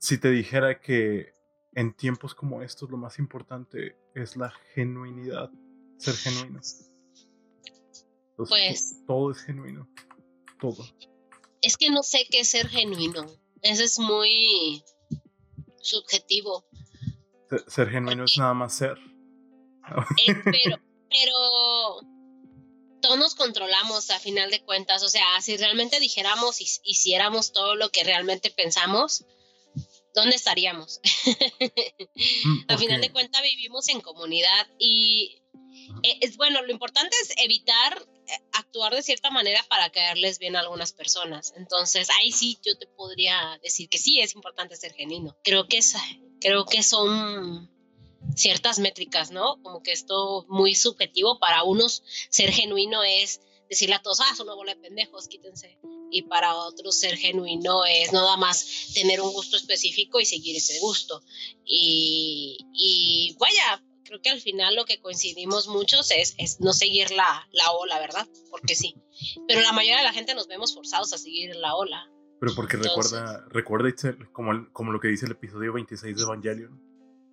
si te dijera que en tiempos como estos lo más importante es la genuinidad, ser genuino. pues todo es genuino, todo. Es que no sé qué es ser genuino. Eso es muy subjetivo. Ser, genuino es nada más ser. Eh, pero, pero todos nos controlamos a final de cuentas. O sea, si realmente dijéramos y hiciéramos todo lo que realmente pensamos, ¿dónde estaríamos? Mm, a final de cuentas vivimos en comunidad y eh, es bueno, lo importante es evitar eh, actuar de cierta manera para caerles bien a algunas personas. Entonces, ahí sí yo te podría decir que sí es importante ser genuino. Creo que es, creo que son ciertas métricas, ¿no? Como que esto muy subjetivo para unos ser genuino es decirle a todos, ah, son una bola de pendejos, quítense. Y para otros ser genuino es nada más tener un gusto específico y seguir ese gusto. Y, y vaya, creo que al final lo que coincidimos muchos es, es no seguir la, la, ola, ¿verdad? Porque sí. Pero la mayoría de la gente nos vemos forzados a seguir la ola. Pero porque recuerda, recuerda como, como lo que dice el episodio 26 de Evangelion.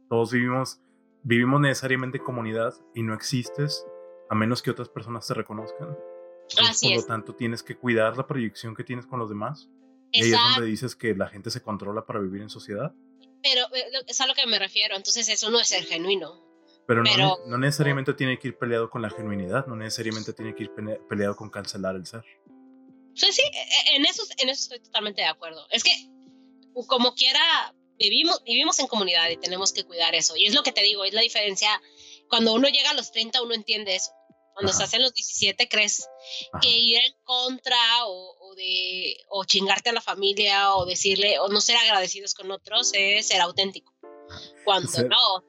Todos vivimos, vivimos necesariamente en comunidad y no existes a menos que otras personas te reconozcan. Así por lo tanto, tienes que cuidar la proyección que tienes con los demás. Y ahí es donde dices que la gente se controla para vivir en sociedad. Pero eh, es a lo que me refiero. Entonces, eso no es ser genuino. Pero, no, no, necesariamente tiene que ir peleado con la genuinidad, no necesariamente tiene que ir peleado con cancelar el ser. Sí, sí, e, e, en eso, en eso estoy totalmente de acuerdo. Es que, como quiera, vivimos, vivimos en comunidad y tenemos que cuidar eso. Y es lo que te digo, es la diferencia. Cuando uno llega a los 30, uno entiende eso. Cuando estás en los 17 crees que ir en contra o, de o chingarte a la familia o decirle o no ser agradecidos con otros es ser auténtico. Cuando no.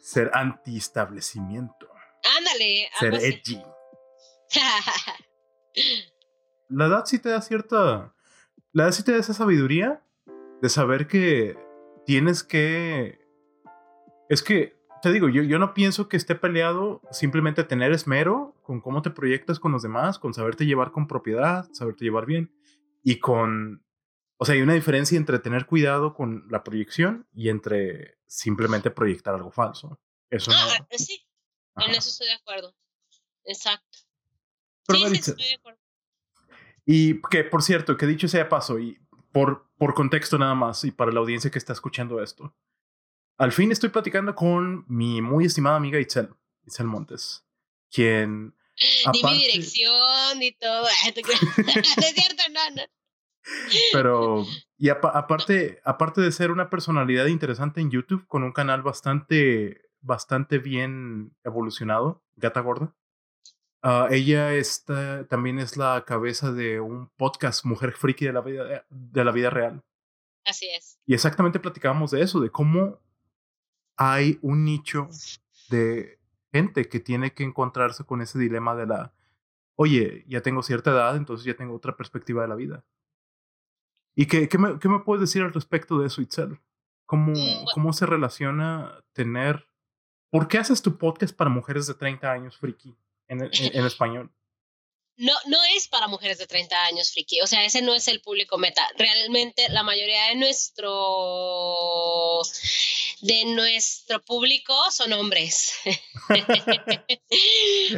ser anti-establecimiento. Ándale. Ser edgy. la edad sí te da cierta. La edad sí te da esa sabiduría de saber que tienes que. Es que te digo, yo, yo no pienso que esté peleado simplemente tener esmero con cómo te proyectas con los demás, con saberte llevar con propiedad, saberte llevar bien y con... O sea, hay una diferencia entre tener cuidado con la proyección y entre simplemente proyectar algo falso. Eso ah, no... Eh, sí, en eso estoy de acuerdo. Exacto. sí, sí, estoy de acuerdo. Y que, por cierto, que dicho sea paso, y por, por contexto nada más, y para la audiencia que está escuchando esto, al fin estoy platicando con mi muy estimada amiga Itzel, Itzel Montes, quien... Aparte... Ni mi dirección, ni todo. es cierto, no, no. Pero, y aparte, aparte de ser una personalidad interesante en YouTube, con un canal bastante, bastante bien evolucionado, Gata Gorda, uh, ella está, también es la cabeza de un podcast Mujer Friki de la vida, de la vida real. Así es. Y exactamente platicábamos de eso, de cómo hay un nicho de gente que tiene que encontrarse con ese dilema de la, oye, ya tengo cierta edad, entonces ya tengo otra perspectiva de la vida. ¿Y qué, qué, me, qué me, puedes decir al respecto de eso, Itzel? ¿Cómo, mm, ¿Cómo se relaciona tener... ¿Por qué haces tu podcast para mujeres de 30 años, friki, en, en español? no, no es para mujeres de 30 años, friki. O sea, ese no es el público meta. Realmente la mayoría de nuestro de nuestro público son hombres.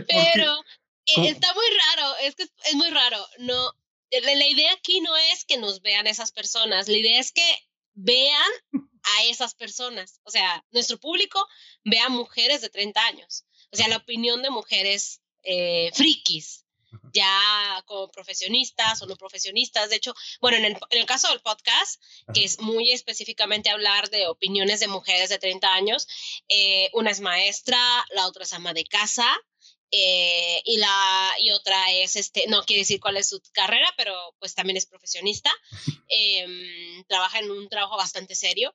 Pero está muy raro, es que es muy raro. No, la idea aquí no es que nos vean esas personas, la idea es que vean a esas personas. O sea, nuestro público ve a mujeres de 30 años. O sea, la opinión de mujeres eh, frikis ya como profesionistas o no profesionistas. De hecho, bueno, en el, en el caso del podcast, que es muy específicamente hablar de opiniones de mujeres de 30 años, eh, una es maestra, la otra es ama de casa. Eh, y la y otra es este no quiere decir cuál es su carrera pero pues también es profesionista em, trabaja en un trabajo bastante serio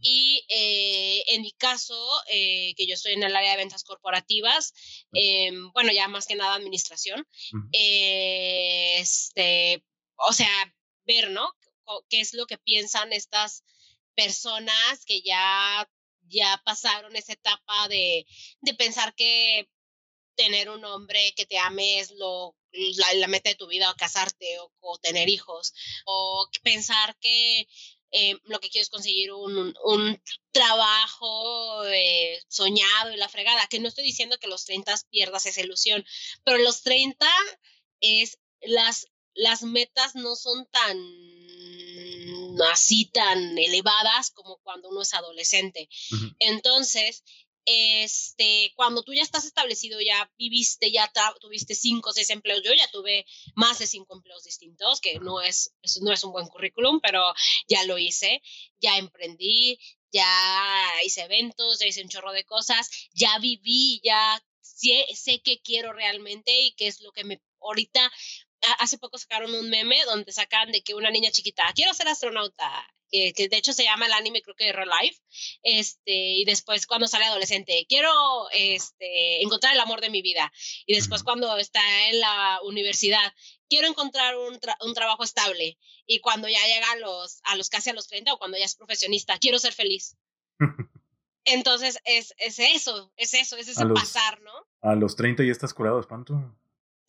y eh, en mi caso, eh, que yo estoy en el área de ventas corporativas, em, bueno, ya más que nada administración, eh, este, o sea, ver, ¿no? ¿Qué es lo que piensan estas personas que ya, ya pasaron esa etapa de, de pensar que tener un hombre que te ame es lo, la, meta de tu vida, o casarte o, o tener hijos, o pensar que eh, lo que quiero es conseguir un, un trabajo eh, soñado y la fregada, que no estoy diciendo que los 30 pierdas esa ilusión, pero los 30 es las, las metas no son tan así tan elevadas como cuando uno es adolescente. Entonces, este, cuando tú ya estás establecido, ya viviste, ya tuviste cinco o seis empleos, yo ya tuve más de cinco empleos distintos, que no es, no es un buen currículum, pero ya lo hice, ya emprendí, ya hice eventos, ya hice un chorro de cosas, ya viví, ya sé, sé qué quiero realmente y qué es lo que me ahorita hace poco sacaron un meme donde sacan de que una niña chiquita, quiero ser astronauta, que, de hecho se llama el anime, creo que Real Life, este, y después cuando sale adolescente, quiero este, encontrar el amor de mi vida, y después cuando está en la universidad, quiero encontrar un, un trabajo estable, y cuando ya llega a los, a los casi a los 30 o cuando ya es profesionista, quiero ser feliz. Entonces es, es eso, es eso, es ese pasar, ¿no? A los 30 ya estás curado, espanto.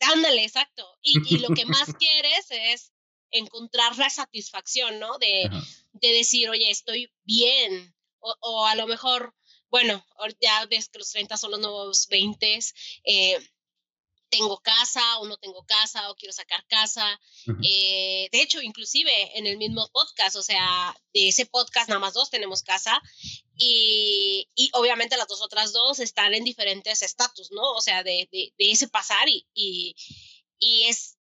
Ándale, exacto. Y, y, lo que más quieres es encontrar la satisfacción, ¿no? De, de decir, oye, estoy bien. O, o, a lo mejor, bueno, ya ves que los 30 son los nuevos 20, eh, tengo casa o no tengo casa o quiero sacar casa. Eh, de hecho, inclusive en el mismo podcast, o sea, de ese podcast nada más dos tenemos casa y, y obviamente las dos otras dos están en diferentes estatus, ¿no? O sea, de, de, de ese pasar y, y, y es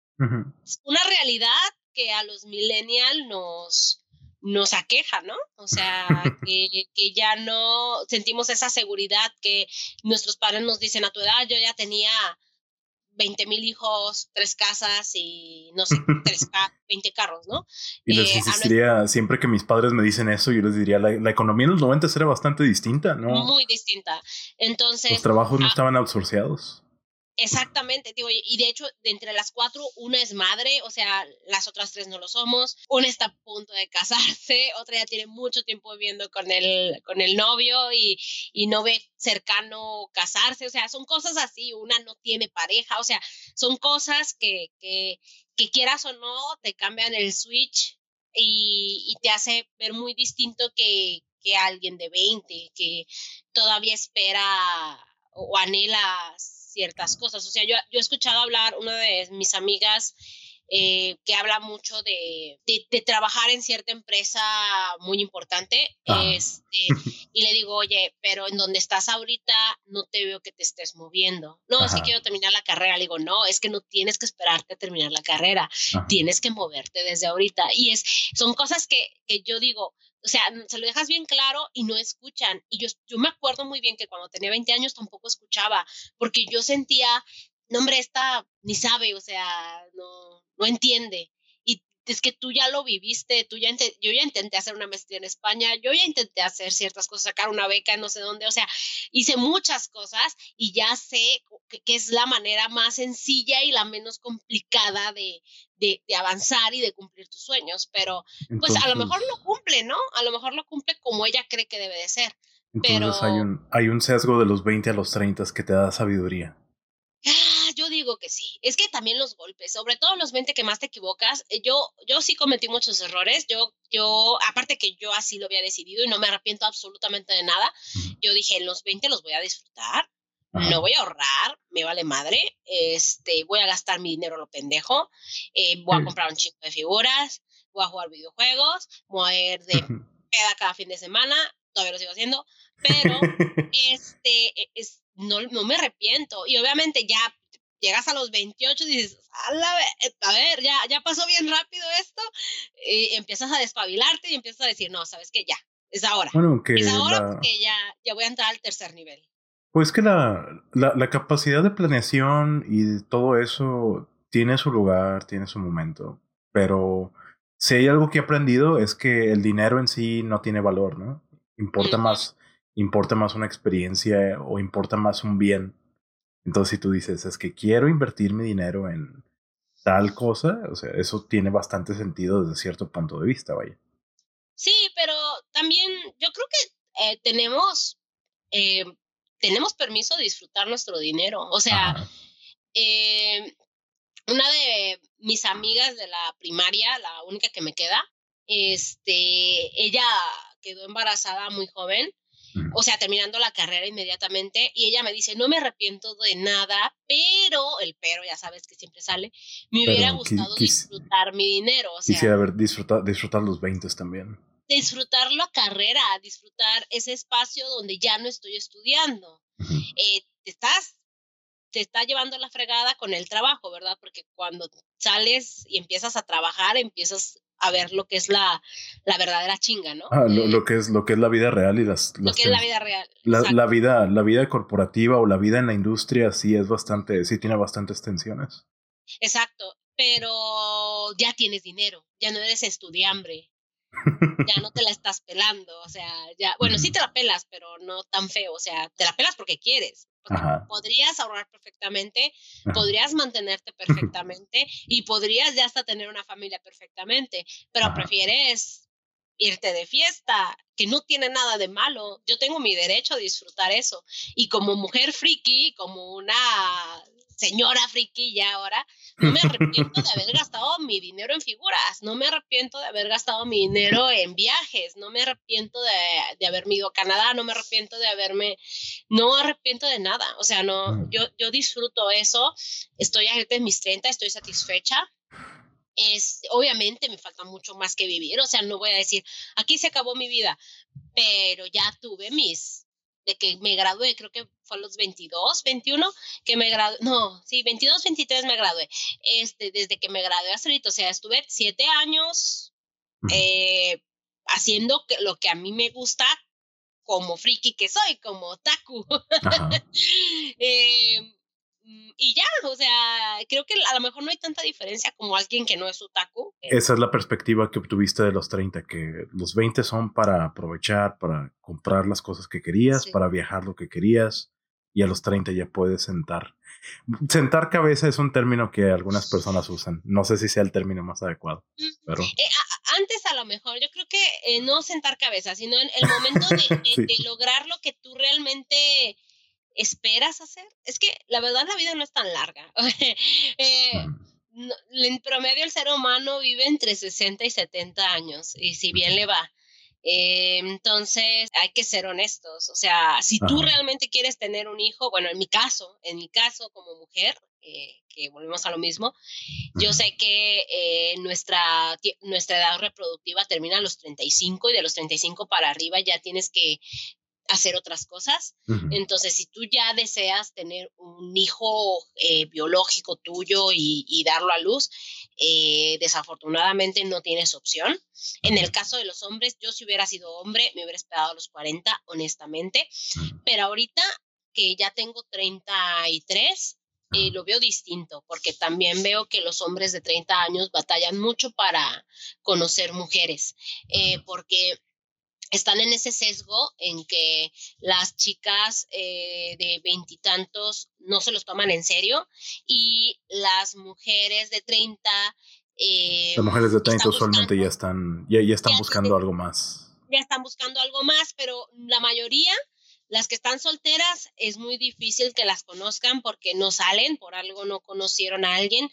una realidad que a los millennials nos, nos aqueja, ¿no? O sea, que, que, ya no sentimos esa seguridad que nuestros padres nos dicen a tu edad, yo ya tenía 20 mil hijos, tres casas y no sé, tres 20 carros, ¿no? Y les eh, insistiría, siempre que mis padres me dicen eso, yo les diría, la, la, economía en los 90 era bastante distinta, ¿no? Muy distinta. Entonces... Los trabajos no estaban outsourceados. Exactamente, y de hecho, de entre las cuatro, una es madre, o sea, las otras tres no lo somos, una está a punto de casarse, otra ya tiene mucho tiempo viviendo con el, con el novio y, y no ve cercano casarse, o sea, son cosas así, una no tiene pareja, o sea, son cosas que, que, que quieras o no, te cambian el switch y, y te hace ver muy distinto que, que alguien de 20, que todavía espera o anhela ciertas cosas. O sea, yo, yo he escuchado hablar, una de mis amigas eh, que habla mucho de, de, trabajar en cierta empresa muy importante. Este, y le digo, oye, pero en donde estás ahorita no te veo que te estés moviendo. No, es que quiero terminar la carrera. Le digo, no, es que no tienes que esperarte a terminar la carrera. Tienes que moverte desde ahorita. Y es, son cosas que, que yo digo, o sea, se lo dejas bien claro y no escuchan. Y yo, yo me acuerdo muy bien que cuando tenía 20 años tampoco escuchaba, porque yo sentía, no, hombre, esta ni sabe, o sea, no, no entiende es que tú ya lo viviste, tú ya yo ya intenté hacer una maestría en España, yo ya intenté hacer ciertas cosas, sacar una beca en no sé dónde, o sea, hice muchas cosas y ya sé que, es la manera más sencilla y la menos complicada de, de, avanzar y de cumplir tus sueños, pero pues a lo mejor lo cumple, ¿no? A lo mejor lo cumple como ella cree que debe de ser. Entonces hay, un, hay un sesgo de los 20 a los 30 que te da sabiduría. Yo digo que sí. Es que también los golpes, sobre todo los 20 que más te equivocas, eh, yo, yo sí cometí muchos errores. Yo, yo, aparte que yo así lo había decidido y no me arrepiento absolutamente de nada, yo dije, en los 20 los voy a disfrutar, no voy a ahorrar, me vale madre, este, voy a gastar mi dinero lo pendejo, eh, voy a comprar un chico de figuras, voy a jugar videojuegos, voy a ir de peda cada fin de semana, todavía lo sigo haciendo, pero este, e, es, no, no me arrepiento. Y obviamente ya llegas a los 28 y dices, a, ver, ya, ya pasó bien rápido esto, y empiezas a despabilarte y empiezas a decir, no, sabes que ya, es ahora. es ahora porque ya, ya voy a entrar al tercer nivel. Pues que la, la, la, capacidad de planeación y todo eso tiene su lugar, tiene su momento, pero si hay algo que he aprendido es que el dinero en sí no tiene valor, ¿no? Importa más importa más una experiencia o importa más un bien. Entonces, si tú dices, es que quiero invertir mi dinero en tal cosa, o sea, eso tiene bastante sentido desde cierto punto de vista, vaya. Sí, pero también yo creo que eh, tenemos, eh, tenemos permiso de disfrutar nuestro dinero. O sea, eh, una de mis amigas de la primaria, la única que me queda, este, ella quedó embarazada muy joven, o sea, terminando la carrera inmediatamente, y ella me dice, no me arrepiento de nada, pero, el pero ya sabes que siempre sale, me hubiera gustado disfrutar mi dinero. O sea, quisiera haber disfrutar, disfrutar los 20 también. Disfrutar la carrera, disfrutar ese espacio donde ya no estoy estudiando. Eh, te estás te está llevando la fregada con el trabajo, ¿verdad? Porque cuando sales y empiezas a trabajar, empiezas a ver lo que es la, la verdadera chinga, ¿no? Ah, lo, que es, lo que es la vida real y las... lo que es la vida real. La, vida, la vida corporativa o la vida en la industria sí es bastante, sí tiene bastantes tensiones. Exacto, pero ya tienes dinero, ya no eres estudiambre, ya no te la estás pelando, o sea, ya, bueno, sí te la pelas, pero no tan feo, o sea, te la pelas porque quieres. Podrías ahorrar perfectamente, podrías mantenerte perfectamente y podrías ya hasta tener una familia perfectamente, pero prefieres irte de fiesta, que no tiene nada de malo. Yo tengo mi derecho a disfrutar eso. Y como mujer friki, como una señora friki ya ahora, no me arrepiento de haber gastado mi dinero en figuras, no me arrepiento de haber gastado mi dinero en viajes, no me arrepiento de, de haberme ido a Canadá, no me arrepiento de haberme, no arrepiento de nada, o sea, no, yo, yo disfruto eso, estoy ahorita en mis 30, estoy satisfecha, es, obviamente me falta mucho más que vivir, o sea, no voy a decir, aquí se acabó mi vida, pero ya tuve mis, de que me gradué, creo que fue a los 22, 21, que me gradué, no, sí, 22, 23 me gradué, este, desde que me gradué hasta ahorita, o sea, estuve siete años eh, haciendo lo que a mí me gusta como friki que soy, como taku. eh, y ya, o sea, creo que a lo mejor no hay tanta diferencia como alguien que no es otaku. Esa es la perspectiva que obtuviste de los 30, que los 20 son para aprovechar, para comprar las cosas que querías, para viajar lo que querías, y a los 30 ya puedes sentar. Sentar cabeza es un término que algunas personas usan. No sé si sea el término más adecuado. Pero... Eh, antes a lo mejor, yo creo que eh, no sentar cabeza, sino en el momento de lograr lo que tú realmente esperas hacer. Es que la verdad la vida no es tan larga. eh, en promedio el ser humano vive entre 60 y 70 años y si bien le va. Eh, entonces hay que ser honestos. O sea, si tú realmente quieres tener un hijo, bueno, en mi caso, en mi caso como mujer, eh, que volvemos a lo mismo, yo sé que eh, nuestra, nuestra edad reproductiva termina a los 35 y de los 35 para arriba ya tienes que hacer otras cosas. Entonces, si tú ya deseas tener un hijo eh, biológico tuyo y, darlo a luz, eh, desafortunadamente no tienes opción. En el caso de los hombres, yo si hubiera sido hombre, me hubiera esperado a los 40, honestamente, pero ahorita que ya tengo 33, eh, lo veo distinto, porque también veo que los hombres de 30 años batallan mucho para conocer mujeres, porque están en ese sesgo en que las chicas eh, de veintitantos no se los toman en serio y las mujeres de treinta... Eh, las mujeres de treinta usualmente ya están, ya, ya están buscando algo más. Ya están buscando algo más, pero la mayoría, las que están solteras, es muy difícil que las conozcan porque no salen, por algo no conocieron a alguien.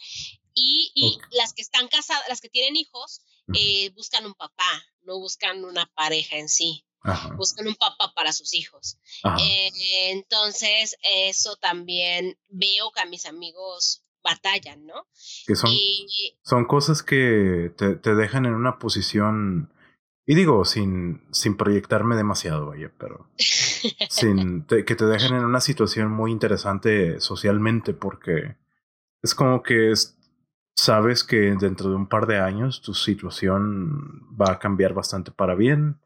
Y, y las que están casadas, las que tienen hijos, eh, buscan un papá, no buscan una pareja en sí. Buscan un papá para sus hijos. Eh, entonces, eso también veo que a mis amigos batallan, ¿no? Que son, son cosas que te, te, dejan en una posición, y digo, sin, sin proyectarme demasiado, vaya, pero sin, que te dejan en una situación muy interesante socialmente, porque es como que es, sabes que dentro de un par de años tu situación va a cambiar bastante para bien,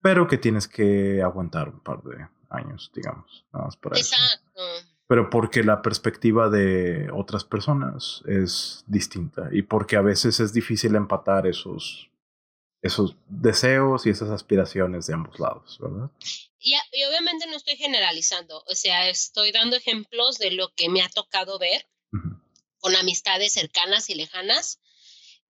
pero que tienes que aguantar un par de años, digamos. Exacto. Pero porque la perspectiva de otras personas es distinta y porque a veces es difícil empatar esos, esos deseos y esas aspiraciones de ambos lados, ¿verdad? Y, obviamente no estoy generalizando, o sea, estoy dando ejemplos de lo que me ha tocado ver con amistades cercanas y lejanas.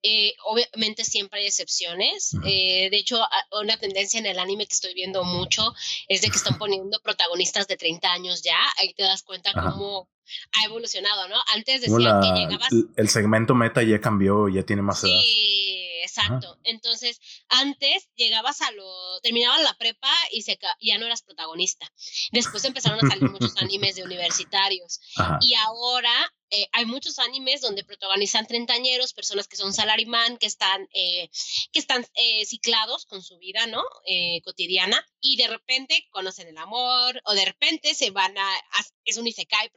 Eh, obviamente siempre hay excepciones. Eh, de hecho, una tendencia en el anime que estoy viendo mucho es de que están poniendo protagonistas de 30 años ya. Ahí te das cuenta cómo ha evolucionado, ¿no? Antes decían que llegabas... El segmento meta ya cambió, ya tiene más edad. Sí, Exacto. Entonces, antes llegabas a lo. terminabas la prepa y se, ya no eras protagonista. Después empezaron a salir muchos animes de universitarios. Y ahora eh, hay muchos animes donde protagonizan treintañeros, personas que son salaryman, que están, eh, que están eh, ciclados con su vida, ¿no? cotidiana, y de repente conocen el amor, o de repente se van a, es un isekai,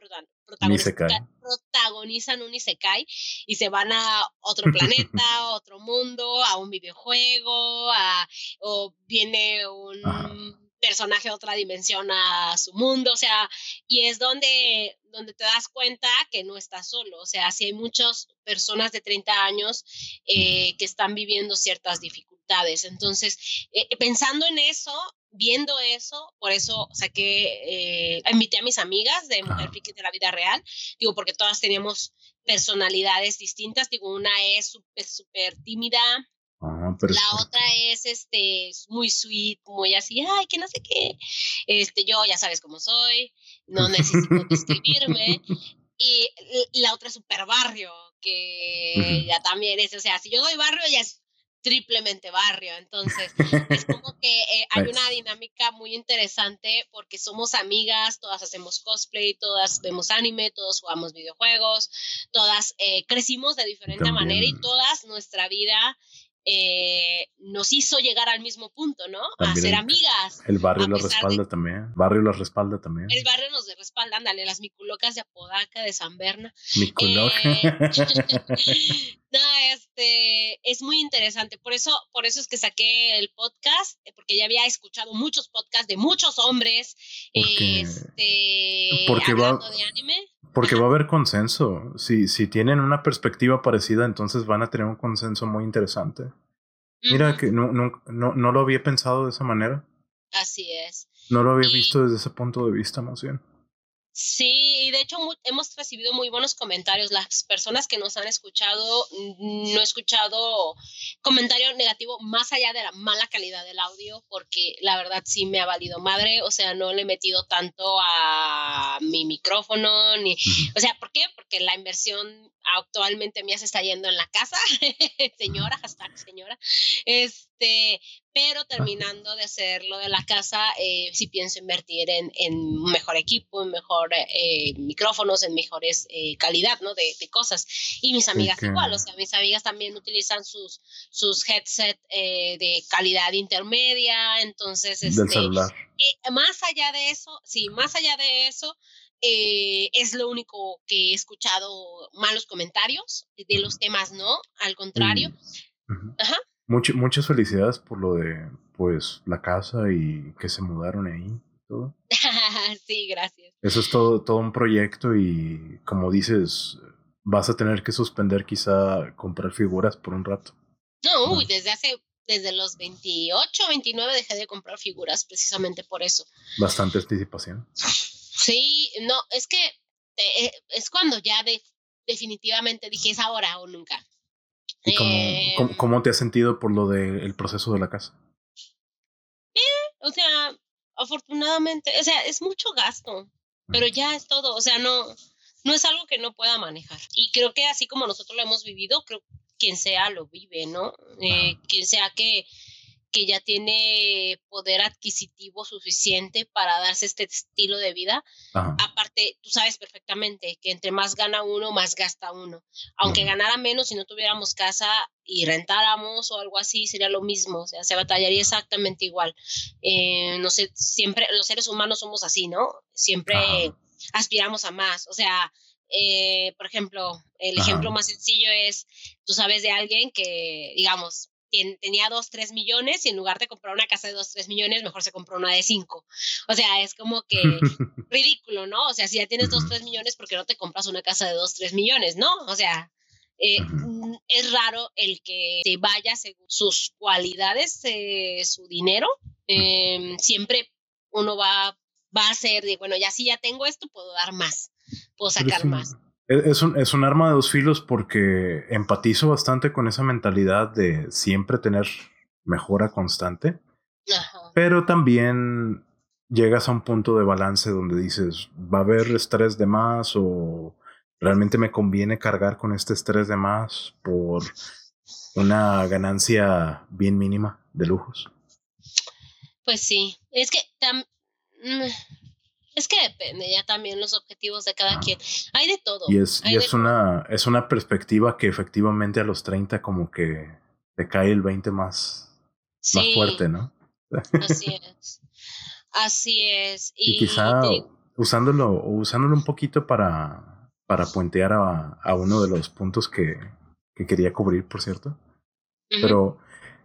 protagonizan un isekai y se van a otro planeta, otro mundo, a un videojuego, a, o viene un personaje de otra dimensión a su mundo, o sea, y es donde, donde te das cuenta que no estás solo, o sea, si hay muchas personas de 30 años eh, que están viviendo ciertas dificultades. Entonces, eh, pensando en eso, viendo eso, por eso saqué, eh, invité a mis amigas de Mujer Friki de la vida real, digo, porque todas teníamos personalidades distintas, digo, una es súper, súper tímida, Ah, la otra es este muy sweet, muy así, ay, que no sé qué. Este, yo ya sabes cómo soy, no necesito describirme. Y la otra es super barrio, que ya también es, o sea, si yo doy barrio, ya es triplemente barrio. Entonces, es como que eh, hay una dinámica muy interesante porque somos amigas, todas hacemos cosplay, todas vemos anime, todos jugamos videojuegos, todas eh, crecimos de diferente manera y todas nuestra vida eh, nos hizo llegar al mismo punto, ¿no? a ser amigas. El barrio los respalda también. barrio los respalda también. El barrio nos respalda, ándale, las miculocas de Apodaca, de San Berna. Miculoca. Eh, no, este, es muy interesante. Por eso, por eso es que saqué el podcast, eh, porque ya había escuchado muchos podcasts de muchos hombres porque, este, hablando de anime. Porque va a haber consenso. Si, si tienen una perspectiva parecida, entonces van a tener un consenso muy interesante. Mira que no, no, no, no lo había pensado de esa manera. Así es. No lo había visto desde ese punto de vista, más bien. Sí, y de hecho hemos recibido muy buenos comentarios. Las personas que nos han escuchado, no he escuchado comentario negativo más allá de la mala calidad del audio, porque la verdad sí me ha valido madre. O sea, no le he metido tanto a mi micrófono, ni. O sea, ¿por qué? Porque la inversión actualmente mía se está yendo en la casa, señora, hashtag señora. Este, pero terminando de hacer lo de la casa, eh, sí pienso invertir en, en mejor equipo, en mejor eh, micrófonos, en mejores eh, calidad, ¿no? De, de, cosas. Y mis amigas igual, o sea, mis amigas también utilizan sus, sus headset de calidad intermedia, entonces, este, más allá de eso, sí, más allá de eso, es lo único que he escuchado malos comentarios de los temas, ¿no? Al contrario. Ajá muchas felicidades por lo de pues la casa y que se mudaron ahí. Todo. sí, gracias. Eso es todo, todo un proyecto y como dices, vas a tener que suspender quizá comprar figuras por un rato. No, uy, desde hace, desde los 28, 29 dejé de comprar figuras precisamente por eso. Bastante anticipación. Sí, no, es que eh, es cuando ya definitivamente dije es ahora o nunca. ¿Y cómo, cómo, te has sentido por lo del proceso de la casa? Bien, o sea, afortunadamente, o sea, es mucho gasto, pero ya es todo, o sea, no, no es algo que no pueda manejar. Y creo que así como nosotros lo hemos vivido, creo que quien sea lo vive, ¿no? Eh, quien sea que que ya tiene poder adquisitivo suficiente para darse este estilo de vida. Aparte, tú sabes perfectamente que entre más gana uno, más gasta uno. Aunque ganara menos si no tuviéramos casa y rentáramos o algo así, sería lo mismo. O sea, se batallaría exactamente igual. Eh, no sé, siempre los seres humanos somos así, ¿no? Siempre aspiramos a más. O sea, eh, por ejemplo, el ejemplo más sencillo es, tú sabes de alguien que, digamos, tenía dos, tres millones y en lugar de comprar una casa de dos, tres millones, mejor se compró una de cinco. O sea, es como que ridículo, ¿no? O sea, si ya tienes dos, tres millones, ¿por qué no te compras una casa de dos, tres millones? No, o sea, eh, es raro el que se vaya según sus cualidades, eh, su dinero. Em, siempre uno va, va a ser de, bueno, ya si ya tengo esto, puedo dar más, puedo sacar más. Es un, es un arma de dos filos porque empatizo bastante con esa mentalidad de siempre tener mejora constante. Pero también llegas a un punto de balance donde dices, va a haber estrés de más o realmente me conviene cargar con este estrés de más por una ganancia bien mínima de lujos. Pues sí, es que mm, es que depende ya también los objetivos de cada quien. Hay de todo. Y es, y es una es una perspectiva que efectivamente a los 30 como que te cae el 20 más, más fuerte, ¿no? Así es. Así es. Y, quizá usándolo, usándolo un poquito para, para puentear a, a uno de los puntos que, que quería cubrir, por cierto. Pero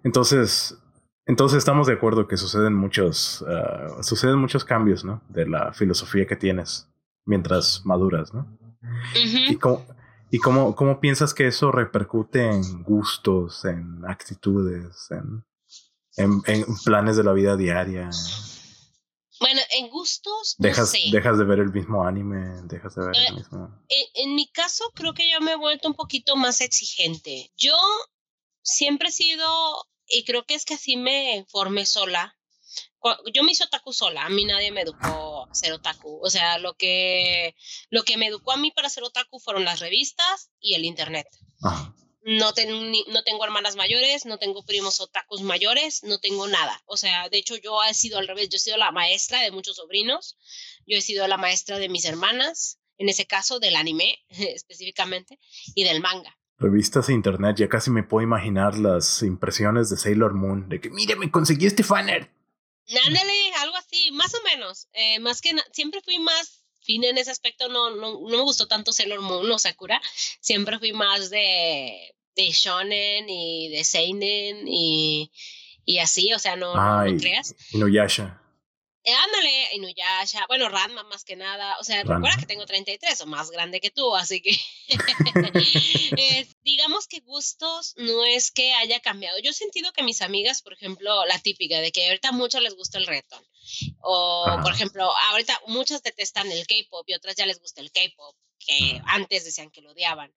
entonces, entonces estamos de acuerdo que suceden muchos, ah, suceden muchos cambios, ¿no? De la filosofía que tienes mientras maduras, ¿no? Y cómo, y cómo, cómo piensas que eso repercute en gustos, en actitudes, en, en, planes de la vida diaria. Bueno, en gustos. Dejas, dejas de ver el mismo anime, dejas de ver el eh, mismo. en, mi caso, creo que yo me he vuelto un poquito más exigente. Yo siempre he sido, y creo que es que así me formé sola. Yo me hice otaku sola, a mí nadie me educó a ser otaku. O sea, lo que, lo que me educó a mí para ser otaku fueron las revistas y el internet. No, no tengo hermanas mayores, no tengo primos otakus mayores, no tengo nada. O sea, de hecho yo he sido al revés, yo he sido la maestra de muchos sobrinos, yo he sido la maestra de mis hermanas, en ese caso del anime específicamente, y del manga revistas e internet, ya casi me puedo imaginar las impresiones de Sailor Moon, de que mire, me conseguí este fanner. Ándale, algo así, más o menos. Eh, más que siempre fui más fina en ese aspecto, no, no, no, me gustó tanto Sailor Moon o Sakura, siempre fui más de, de shonen y de seinen y, y así, o sea, no, no, creas. Y no Yasha. Eh, ándale, Inuyasha, bueno, Ranma más que nada, o sea, recuerda que tengo 33 o más grande que tú, así que digamos que gustos no es que haya cambiado. Yo he sentido que mis amigas, por ejemplo, la típica de que ahorita mucho les gusta el reggaeton, o por ejemplo, ahorita muchas detestan el K-pop y otras ya les gusta el K-pop, que antes decían que lo odiaban.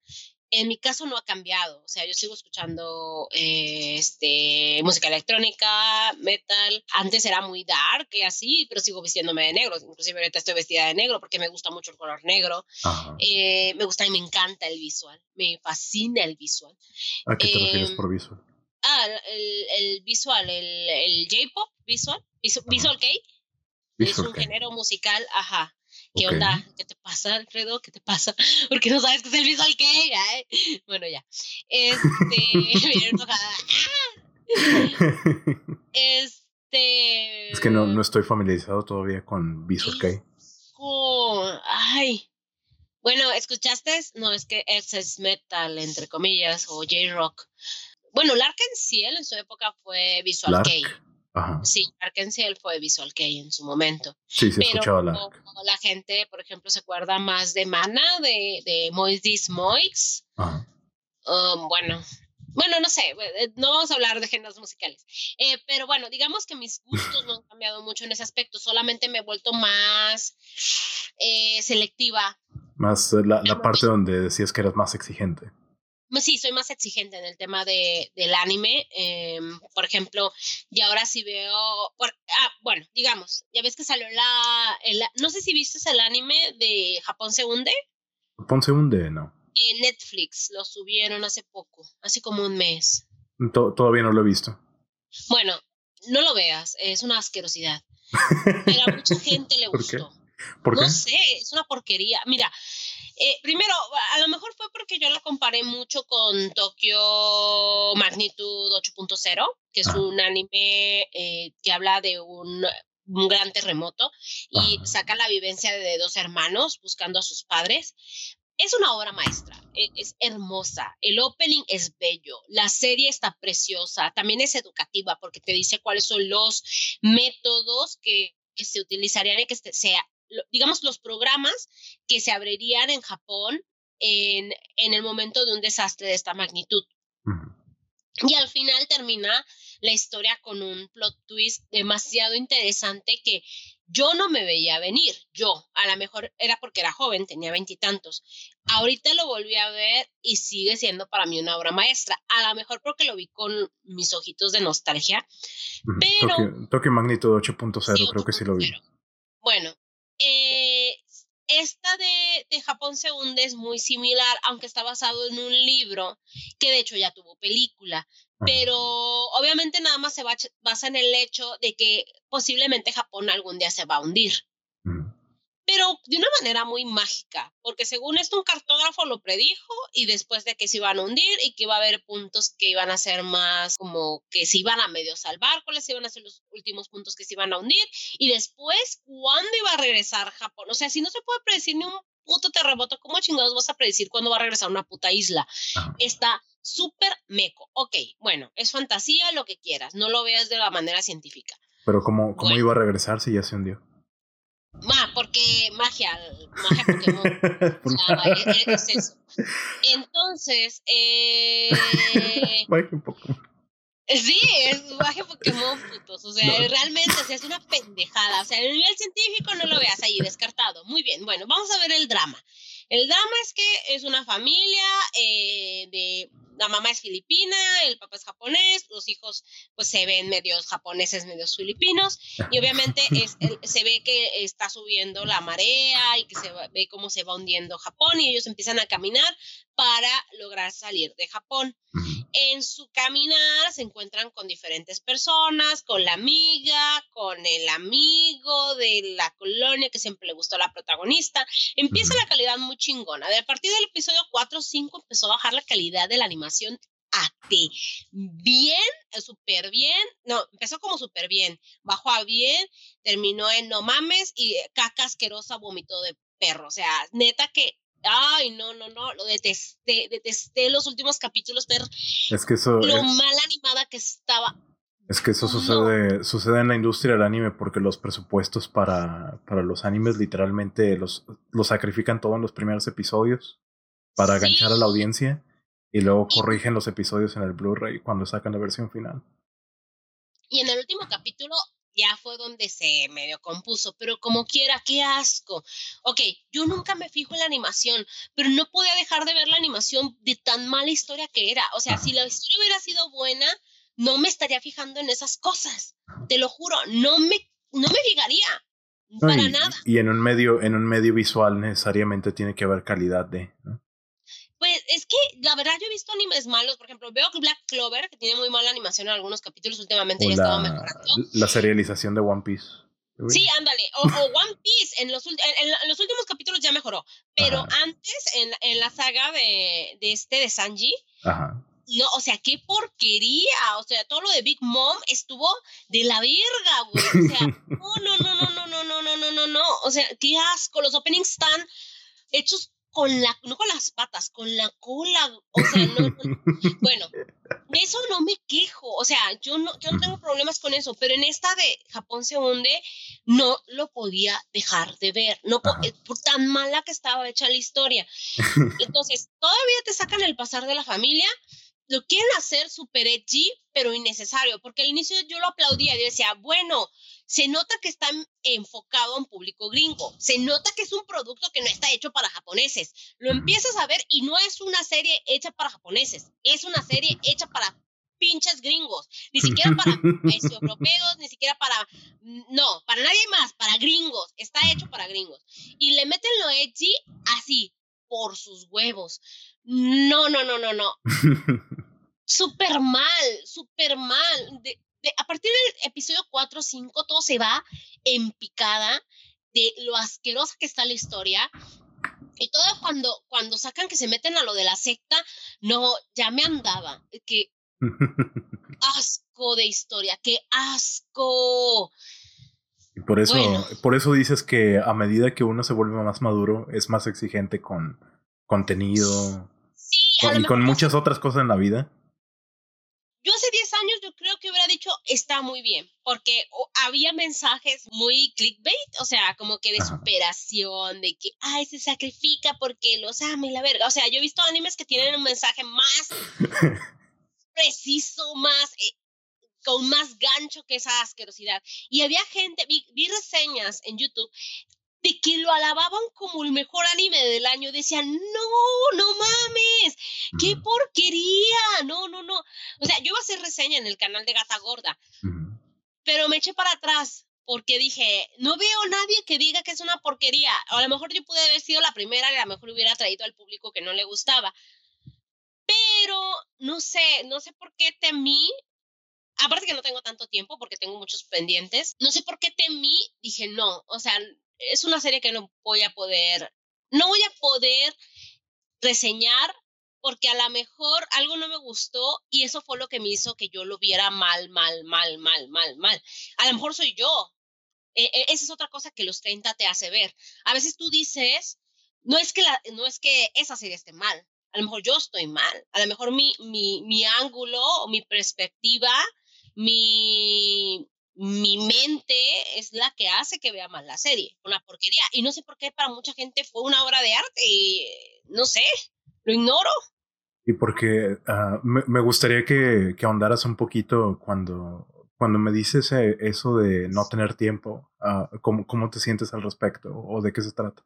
En mi caso no ha cambiado, o sea, yo sigo escuchando eh, este, música electrónica, metal. Antes era muy dark y así, pero sigo vistiéndome de negro. Inclusive ahorita estoy vestida de negro porque me gusta mucho el color negro. Eh, me gusta y me encanta el visual, me fascina el visual. ¿A qué te refieres por visual? Ah, el, el visual, el, el J-pop visual, visual, K. es un género musical, ajá, ¿Qué onda? ¿Qué te pasa, Alfredo? ¿Qué te pasa? Porque no sabes qué es el visual kei. Bueno, ya. Este. este. Es que no, no estoy familiarizado todavía con Visual Kei. Ay. Bueno, ¿escuchaste? No, es que es metal, entre comillas, o J-Rock. Bueno, Larkin Ciel en su época fue Visual Kei. Sí, Arkansas fue Visual Kei en su momento. Sí, se escuchaba la... la gente, por ejemplo, se acuerda más de Mana, de, de Mois Moix. Um, bueno, bueno, no sé, eh, no vamos a hablar de géneros musicales. Eh, pero bueno, digamos que mis gustos no han cambiado mucho en ese aspecto, solamente me he vuelto más eh, selectiva. Más la, la parte donde decías que eras más exigente. Pues sí, soy más exigente en el tema de, del anime. Em, por ejemplo, y ahora sí veo. ah, bueno, digamos, ya ves que salió la. no sé si viste el anime de Japón se hunde. Japón se hunde, no. En Netflix lo subieron hace poco, hace como un mes. todavía no lo he visto. Bueno, no lo veas, es una asquerosidad. Pero a mucha gente le gustó. ¿Por qué? No sé, es una porquería. Mira, eh, primero, a lo mejor fue porque yo lo comparé mucho con Tokyo Magnitude 8.0, que es un anime eh, que habla de un, gran terremoto y saca la vivencia de dos hermanos buscando a sus padres. Es una obra maestra, e, es, hermosa, el opening es bello, la serie está preciosa, también es educativa porque te dice cuáles son los métodos que, se utilizarían y que se digamos, los programas que se abrirían en Japón en, en el momento de un desastre de esta magnitud. Y al final termina la historia con un plot twist demasiado interesante que yo no me veía venir. Yo, a lo mejor era porque era joven, tenía veintitantos. Ahorita lo volví a ver y sigue siendo para mí una obra maestra. A lo mejor porque lo vi con mis ojitos de nostalgia. Pero. Toque, Magnitud 8.0, creo que sí lo vi. Bueno, esta de, de, Japón se hunde es muy similar, aunque está basado en un libro que de hecho ya tuvo película, pero obviamente nada más se basa en el hecho de que posiblemente Japón algún día se va a hundir pero de una manera muy mágica, porque según esto un cartógrafo lo predijo y después de que se iban a hundir y que iba a haber puntos que iban a ser más como que se iban a medio salvar, cuáles iban a ser los últimos puntos que se iban a hundir y después cuándo iba a regresar Japón. O sea, si no se puede predecir ni un puto terremoto, ¿cómo chingados vas a predecir cuándo va a regresar una puta isla? Está súper meco. Ok, bueno, es fantasía, lo que quieras, no lo veas de la manera científica. Pero ¿cómo, cómo iba a regresar si ya se hundió? Ma, porque magia, magia Pokémon. o es, eso. Entonces, eh. magia Pokémon. Sí, es magia Pokémon, putos. O sea, realmente o sea, es una pendejada. O sea, en el nivel científico no lo veas ahí descartado. Muy bien, bueno, vamos a ver el drama. El drama es que es una familia eh, de la mamá es filipina, el papá es japonés, los hijos pues se ven medios japoneses, medios filipinos y obviamente es, se ve que está subiendo la marea y que se ve cómo se va hundiendo Japón y ellos empiezan a caminar para lograr salir de Japón. En su caminar se encuentran con diferentes personas, con la amiga, con el amigo de la colonia que siempre le gustó a la protagonista. Empieza la calidad muy chingona. A partir del episodio 4 o 5 empezó a bajar la calidad de la animación a T. Bien, súper bien. No, empezó como súper bien. Bajó a bien, terminó en no mames y caca asquerosa vomitó de perro. O sea, neta que Ay, no, no, no, lo detesté, detesté los últimos capítulos, pero es que eso lo mal animada que estaba. Es que eso sucede, sucede en la industria del anime porque los presupuestos para, para los animes literalmente los, los sacrifican todo en los primeros episodios para aganchar a la audiencia y luego corrigen los episodios en el Blu-ray cuando sacan la versión final. Y en el último capítulo ya fue donde se medio compuso, pero como quiera, qué asco. Ok, yo nunca me fijo en la animación, pero no podía dejar de ver la animación de tan mala historia que era. O sea, si la historia hubiera sido buena, no me estaría fijando en esas cosas. Te lo juro, no me, no me fijaría. para nada. Y en un medio, en un medio visual necesariamente tiene que haber calidad de. Pues es que la verdad yo he visto animes malos, por ejemplo, veo que Black Clover, que tiene muy mala animación en algunos capítulos últimamente, ya estaba mejorando. La serialización de One Piece. Sí, ándale. O, One Piece, en los, en, los, últimos capítulos ya mejoró. Pero antes, en, en, la saga de, de este de Sanji, Ajá. No, o sea, qué porquería. O sea, todo lo de Big Mom estuvo de la verga, güey. O sea, no, no, no, no, no, no, no, no, no, no, no. O sea, qué asco. Los openings están hechos con la, no con las patas, con la cola, o sea, no, bueno, de eso no me quejo, o sea, yo no, yo no tengo problemas con eso, pero en esta de Japón se hunde, no lo podía dejar de ver, no eh, por tan mala que estaba hecha la historia. Entonces, todavía te sacan el pasar de la familia, lo quieren hacer super edgy, pero innecesario, porque al inicio yo lo aplaudía, yo decía, bueno, se nota que está enfocado a un público gringo, se nota que es un producto que no está hecho para japoneses. Lo empiezas a ver y no es una serie hecha para japoneses, es una serie hecha para pinches gringos, ni siquiera para europeos, ni siquiera para, no, para nadie más, para gringos, está hecho para gringos. Y le meten lo edgy así, por sus huevos. No, no, no, no, no. súper mal, súper mal. De, a partir del episodio 4 o 5 todo se va en picada de lo asquerosa que está la historia. Y todo cuando, cuando sacan que se meten a lo de la secta, no, ya me andaba. Que asco de historia, qué asco. Y por eso, por eso dices que a medida que uno se vuelve más maduro, es más exigente con contenido y con muchas otras cosas en la vida. Yo hace 10 años yo creo que hubiera dicho está muy bien, porque había mensajes muy clickbait, o sea, como que de superación, de que, ay, se sacrifica porque los ama y la verga. O sea, yo he visto animes que tienen un mensaje más preciso, más... Eh, con más gancho que esa asquerosidad. Y había gente, vi, vi reseñas en YouTube de que lo alababan como el mejor anime del año. Decían, no, no mames, qué porquería, no, no, no. O sea, yo iba a hacer reseña en el canal de Gata Gorda, pero me eché para atrás porque dije, no veo nadie que diga que es una porquería. a lo mejor yo pude haber sido la primera y a lo mejor hubiera traído al público que no le gustaba. Pero no sé, no sé por qué temí. Aparte que no tengo tanto tiempo porque tengo muchos pendientes. No sé por qué temí. Dije, no, o sea, es una serie que no voy a poder, no voy a poder reseñar porque a lo mejor algo no me gustó y eso fue lo que me hizo que yo lo viera mal, mal, mal, mal, mal, mal. A lo mejor soy yo. E, e, esa es otra cosa que los 30 te hace ver. A veces tú dices, no es que, no es que esa serie esté mal, a lo mejor yo estoy mal, a lo mejor mi, mi, mi ángulo, mi perspectiva, mi, mi mente es la que hace que vea mal la serie, una porquería. Y no sé por qué para mucha gente fue una obra de arte y no sé, lo ignoro. Y porque ah, me, gustaría que, que, ahondaras un poquito cuando, cuando me dices eh, eso de no tener tiempo, uh, ¿cómo, ¿cómo, te sientes al respecto o de qué se trata?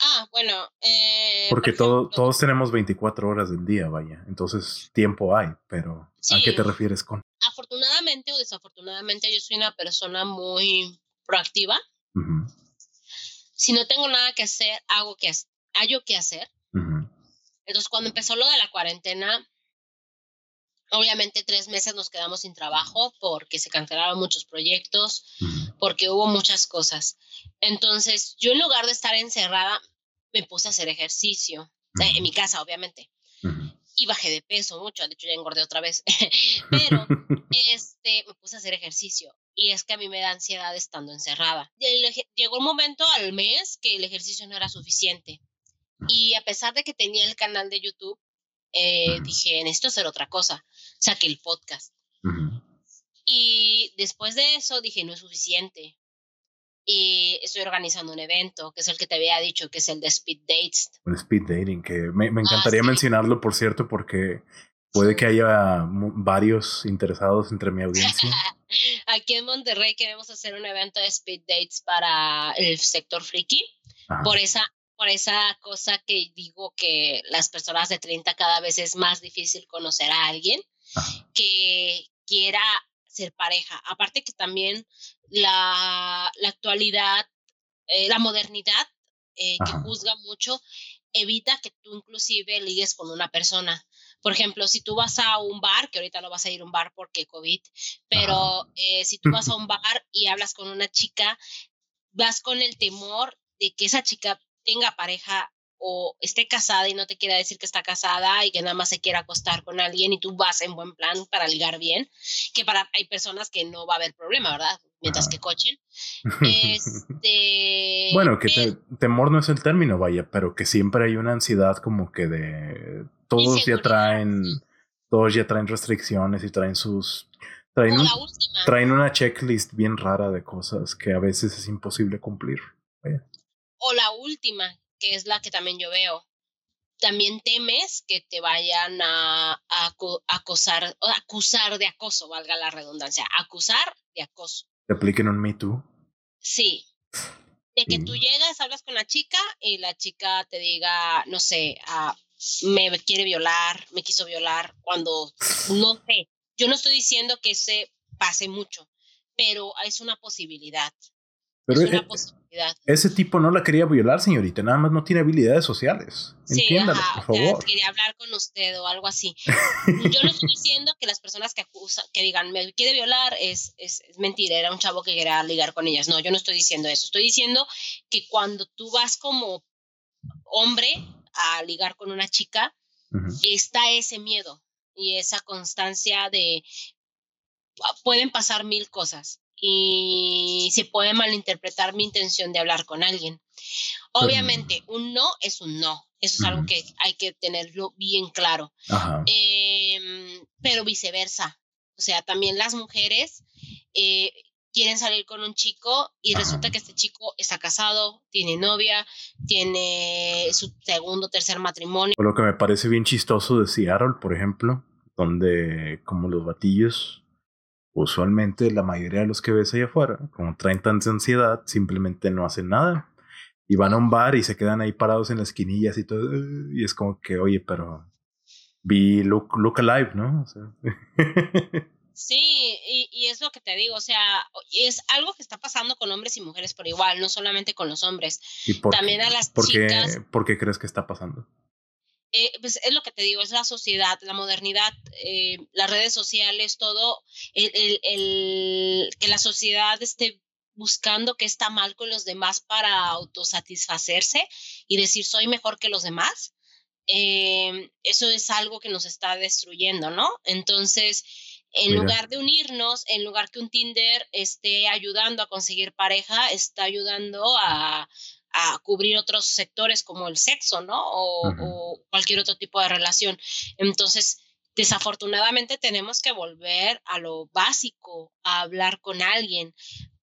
Ah, bueno. Eh, porque todo, todos tenemos 24 horas del día, vaya. Entonces, tiempo hay, pero ¿a qué te refieres con? Afortunadamente o desafortunadamente, yo soy una persona muy proactiva. Si no tengo nada que hacer, hago que, hallo que hacer. Entonces, cuando empezó lo de la cuarentena, obviamente tres meses nos quedamos sin trabajo porque se cancelaron muchos proyectos, porque hubo muchas cosas. Entonces, yo en lugar de estar encerrada, me puse a hacer ejercicio, en mi casa, obviamente. Y bajé de peso mucho, de hecho ya engordé otra vez, pero este, me puse a hacer ejercicio. Y es que a mí me da ansiedad estando encerrada. Llegó un momento al mes que el ejercicio no era suficiente. Y a pesar de que tenía el canal de YouTube, eh, dije, necesito hacer otra cosa. Saqué el podcast. Y después de eso dije, no es suficiente. Y estoy organizando un evento, que es el que te había dicho, que es el de Speed Dates. El Speed Dating, que me, me ah, encantaría mencionarlo, por cierto, porque puede que haya varios interesados entre mi audiencia. Aquí en Monterrey queremos hacer un evento de Speed Dates para el sector friki. Por esa por esa cosa que digo que las personas de 30 cada vez es más difícil conocer a alguien que quiera ser pareja. Aparte que también la, la actualidad, eh, la modernidad eh, que juzga mucho, evita que tú inclusive ligues con una persona. Por ejemplo, si tú vas a un bar, que ahorita no vas a ir a un bar porque COVID, pero eh, si tú vas a un bar y hablas con una chica, vas con el temor de que esa chica tenga pareja o esté casada y no te quiera decir que está casada y que nada más se quiera acostar con alguien y tú vas en buen plan para ligar bien, que para hay personas que no va a haber problema, ¿verdad? Mientras que cochen. Este, bueno, que temor no es el término, vaya, pero que siempre hay una ansiedad como que de todos ya traen todos ya traen restricciones y traen sus traen, traen una checklist bien rara de cosas que a veces es imposible cumplir. O la última, que es la que también yo veo. También temes que te vayan a, acosar, o acusar de acoso, valga la redundancia, acusar de acoso. ¿Te apliquen un Me Too? Sí. De que tú llegas, hablas con la chica y la chica te diga, no sé, ah, me quiere violar, me quiso violar, cuando no sé. Yo no estoy diciendo que se pase mucho, pero es una posibilidad. Pero es una e, posibilidad. Ese tipo no la quería violar, señorita, nada más no tiene habilidades sociales. Sí, por favor. quería hablar con usted o algo así. Yo no estoy diciendo que las personas que acusan, que digan, me quiere violar, es, es, mentira, era un chavo que quería ligar con ellas. No, yo no estoy diciendo eso. Estoy diciendo que cuando tú vas como hombre a ligar con una chica, está ese miedo y esa constancia de pueden pasar mil cosas y se puede malinterpretar mi intención de hablar con alguien. Obviamente, un no es un no. Eso es algo que hay que tenerlo bien claro. Em, pero viceversa. O sea, también las mujeres eh, quieren salir con un chico y resulta que este chico está casado, tiene novia, tiene su segundo, tercer matrimonio. Lo que me parece bien chistoso de Seattle, por ejemplo, donde como los batillos usualmente la mayoría de los que ves allá afuera, como traen tanta ansiedad, simplemente no hacen nada. Y van a un bar y se quedan ahí parados en las esquinillas y todo. Y es como que, oye, pero vi look, look alive, ¿no? Sí, y, es lo que te digo, o sea, es algo que está pasando con hombres y mujeres por igual, no solamente con los hombres. ¿Y por También a las ¿por chicas. ¿Por qué crees que está pasando? Eh, pues es lo que te digo, es la sociedad, la modernidad, eh, las redes sociales, todo, el, el, que la sociedad esté buscando qué está mal con los demás para autosatisfacerse y decir soy mejor que los demás, eh, eso es algo que nos está destruyendo, ¿no? Entonces, en lugar de unirnos, en lugar que un Tinder esté ayudando a conseguir pareja, está ayudando a, cubrir otros sectores como el sexo, ¿no? O, cualquier otro tipo de relación. Entonces, desafortunadamente tenemos que volver a lo básico, a hablar con alguien,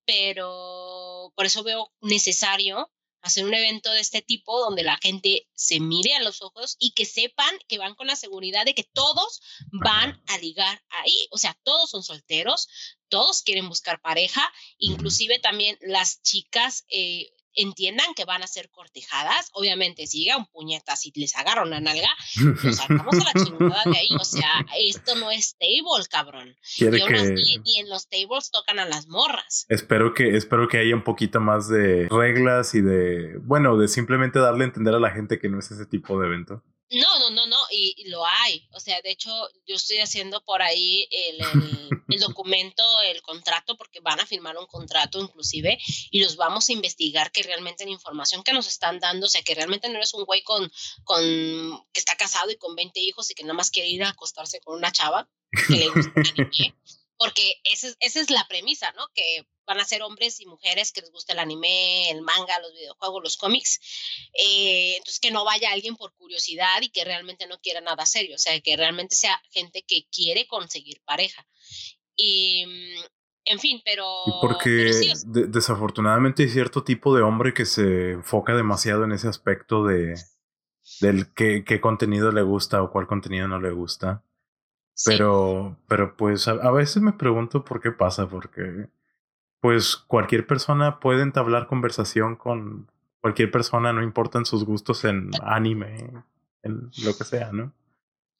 pero por eso veo necesario hacer un evento de este tipo donde la gente se mire a los ojos y que sepan que van con la seguridad de que todos van a ligar ahí. O sea, todos son solteros, todos quieren buscar pareja, inclusive también las chicas eh, entiendan que van a ser cortejadas. Obviamente, si llega un puñetas y les agarra una nalga, nos sacamos a la chingada de ahí. O sea, esto no es table, cabrón. y, y en los tables tocan a las morras. Espero que, espero que haya un poquito más de reglas y de, bueno, de simplemente darle a entender a la gente que no es ese tipo de evento. No, no, no, no, y, lo hay. O sea, de hecho, yo estoy haciendo por ahí el, el, documento, el contrato, porque van a firmar un contrato inclusive, y los vamos a investigar que realmente la información que nos están dando, o sea, que realmente no eres un güey con, con que está casado y con 20 hijos y que nada más quiere ir a acostarse con una chava que le gusta porque esa es la premisa, ¿no? Que van a ser hombres y mujeres que les guste el anime, el manga, los videojuegos, los cómics. Eh, entonces, que no vaya alguien por curiosidad y que realmente no quiera nada serio, o sea, que realmente sea gente que quiere conseguir pareja. Y, mm, en fin, pero... Porque desafortunadamente hay cierto tipo de hombre que se enfoca demasiado en ese aspecto de del qué, qué contenido le gusta o cuál contenido no le gusta. Pero, pero pues a, veces me pregunto por qué pasa, porque pues cualquier persona puede entablar conversación con cualquier persona, no importan sus gustos en anime, en lo que sea, ¿no?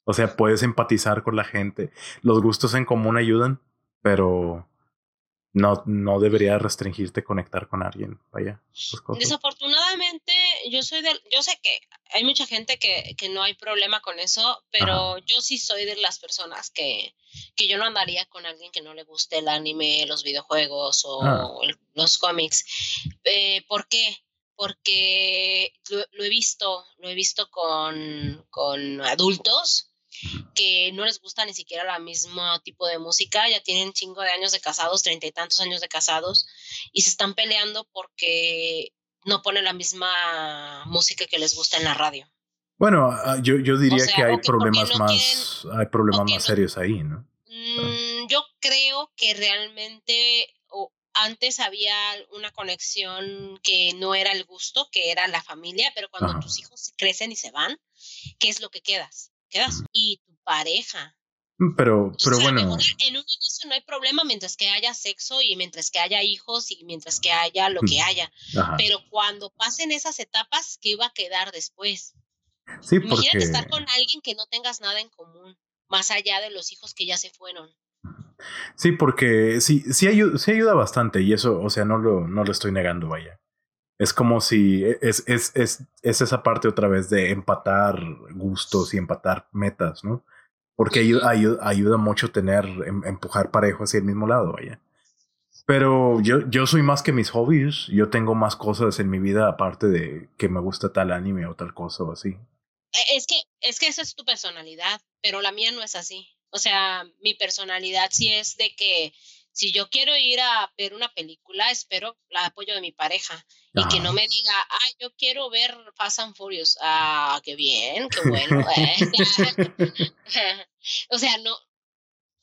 O sea, puedes empatizar con la gente. Los gustos en común ayudan, pero no, no debería restringirte conectar con alguien. Vaya. Desafortunadamente, yo soy del, yo sé que hay mucha gente que, que no hay problema con eso, pero yo sí soy de las personas que, que yo no andaría con alguien que no le guste el anime, los videojuegos o ah. los cómics. Eh, ¿Por qué? Porque lo, he visto, lo he visto con, con adultos que no les gusta ni siquiera el mismo tipo de música, ya tienen chingo de años de casados, treinta y tantos años de casados, y se están peleando porque no ponen la misma música que les gusta en la radio. Bueno, ah, yo, yo diría que hay problemas más, hay problemas más serios ahí, ¿no? Mm, yo creo que realmente antes había una conexión que no era el gusto, que era la familia, pero cuando tus hijos crecen y se van, ¿qué es lo que quedas? Quedas y tu pareja. Mm, pero, pero bueno. en un inicio no hay problema mientras que haya sexo y mientras que haya hijos y mientras que haya lo que haya. Pero cuando pasen esas etapas, ¿qué va a quedar después? Sí, porque... Imagínate estar con alguien que no tengas nada en común, más allá de los hijos que ya se fueron. Sí, porque sí, sí ayuda, sí ayuda bastante y eso, o sea, no lo, no lo estoy negando, vaya. Es como si e, es, es, es, es, esa parte otra vez de empatar gustos y empatar metas, ¿no? Porque ayuda, ayuda, mucho tener, em, empujar parejo hacia el mismo lado, vaya. Pero yo, yo soy más que mis hobbies. Yo tengo más cosas en mi vida aparte de que me gusta tal anime o tal cosa o así. E, es que, es que esa es tu personalidad, pero la mía no es así. O sea, mi personalidad sí es de que si yo quiero ir a ver una película, espero el apoyo de mi pareja y que no me diga, ah, yo quiero ver Fast and Furious. Ah, qué bien, qué bueno. Eh". o sea, no,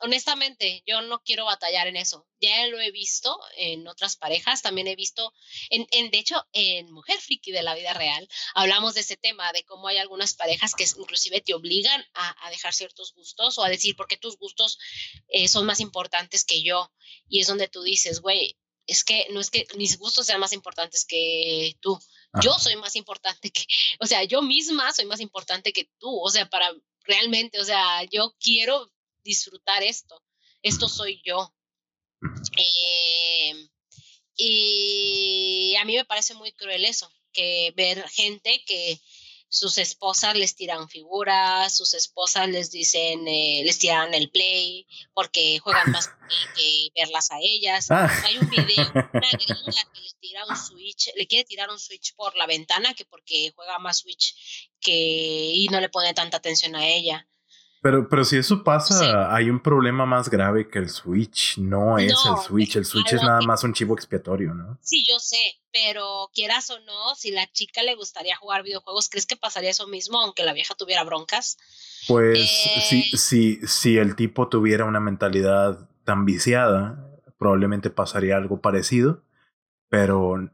honestamente, yo no quiero batallar en eso. Ya lo he visto en otras parejas, también he visto, en, en, de hecho, en Mujer Friki de la vida real, hablamos de ese tema, de cómo hay algunas parejas que inclusive te obligan a, a dejar ciertos gustos o a decir por qué tus gustos eh, son más importantes que yo. Y es donde tú dices, güey, es que no es que mis gustos sean más importantes que tú. Yo soy más importante que, o sea, yo misma soy más importante que tú, o sea, para realmente, o sea, yo quiero disfrutar esto. esto soy yo. Eh, y a mí me parece muy cruel eso, que ver gente que sus esposas les tiran figuras, sus esposas les dicen, eh, les tiran el play porque juegan más que verlas a ellas. Ah. Hay un video, una gringa que le tira un switch, le quiere tirar un switch por la ventana que porque juega más switch que y no le pone tanta atención a ella. Pero, pero si eso pasa, hay un problema más grave que el Switch. No es el Switch. El Switch es nada más un chivo expiatorio, ¿no? Sí, yo sé. Pero quieras o no, si la chica le gustaría jugar videojuegos, ¿crees que pasaría eso mismo, aunque la vieja tuviera broncas? Pues si, eh, si, si el tipo tuviera una mentalidad tan viciada, probablemente pasaría algo parecido. Pero,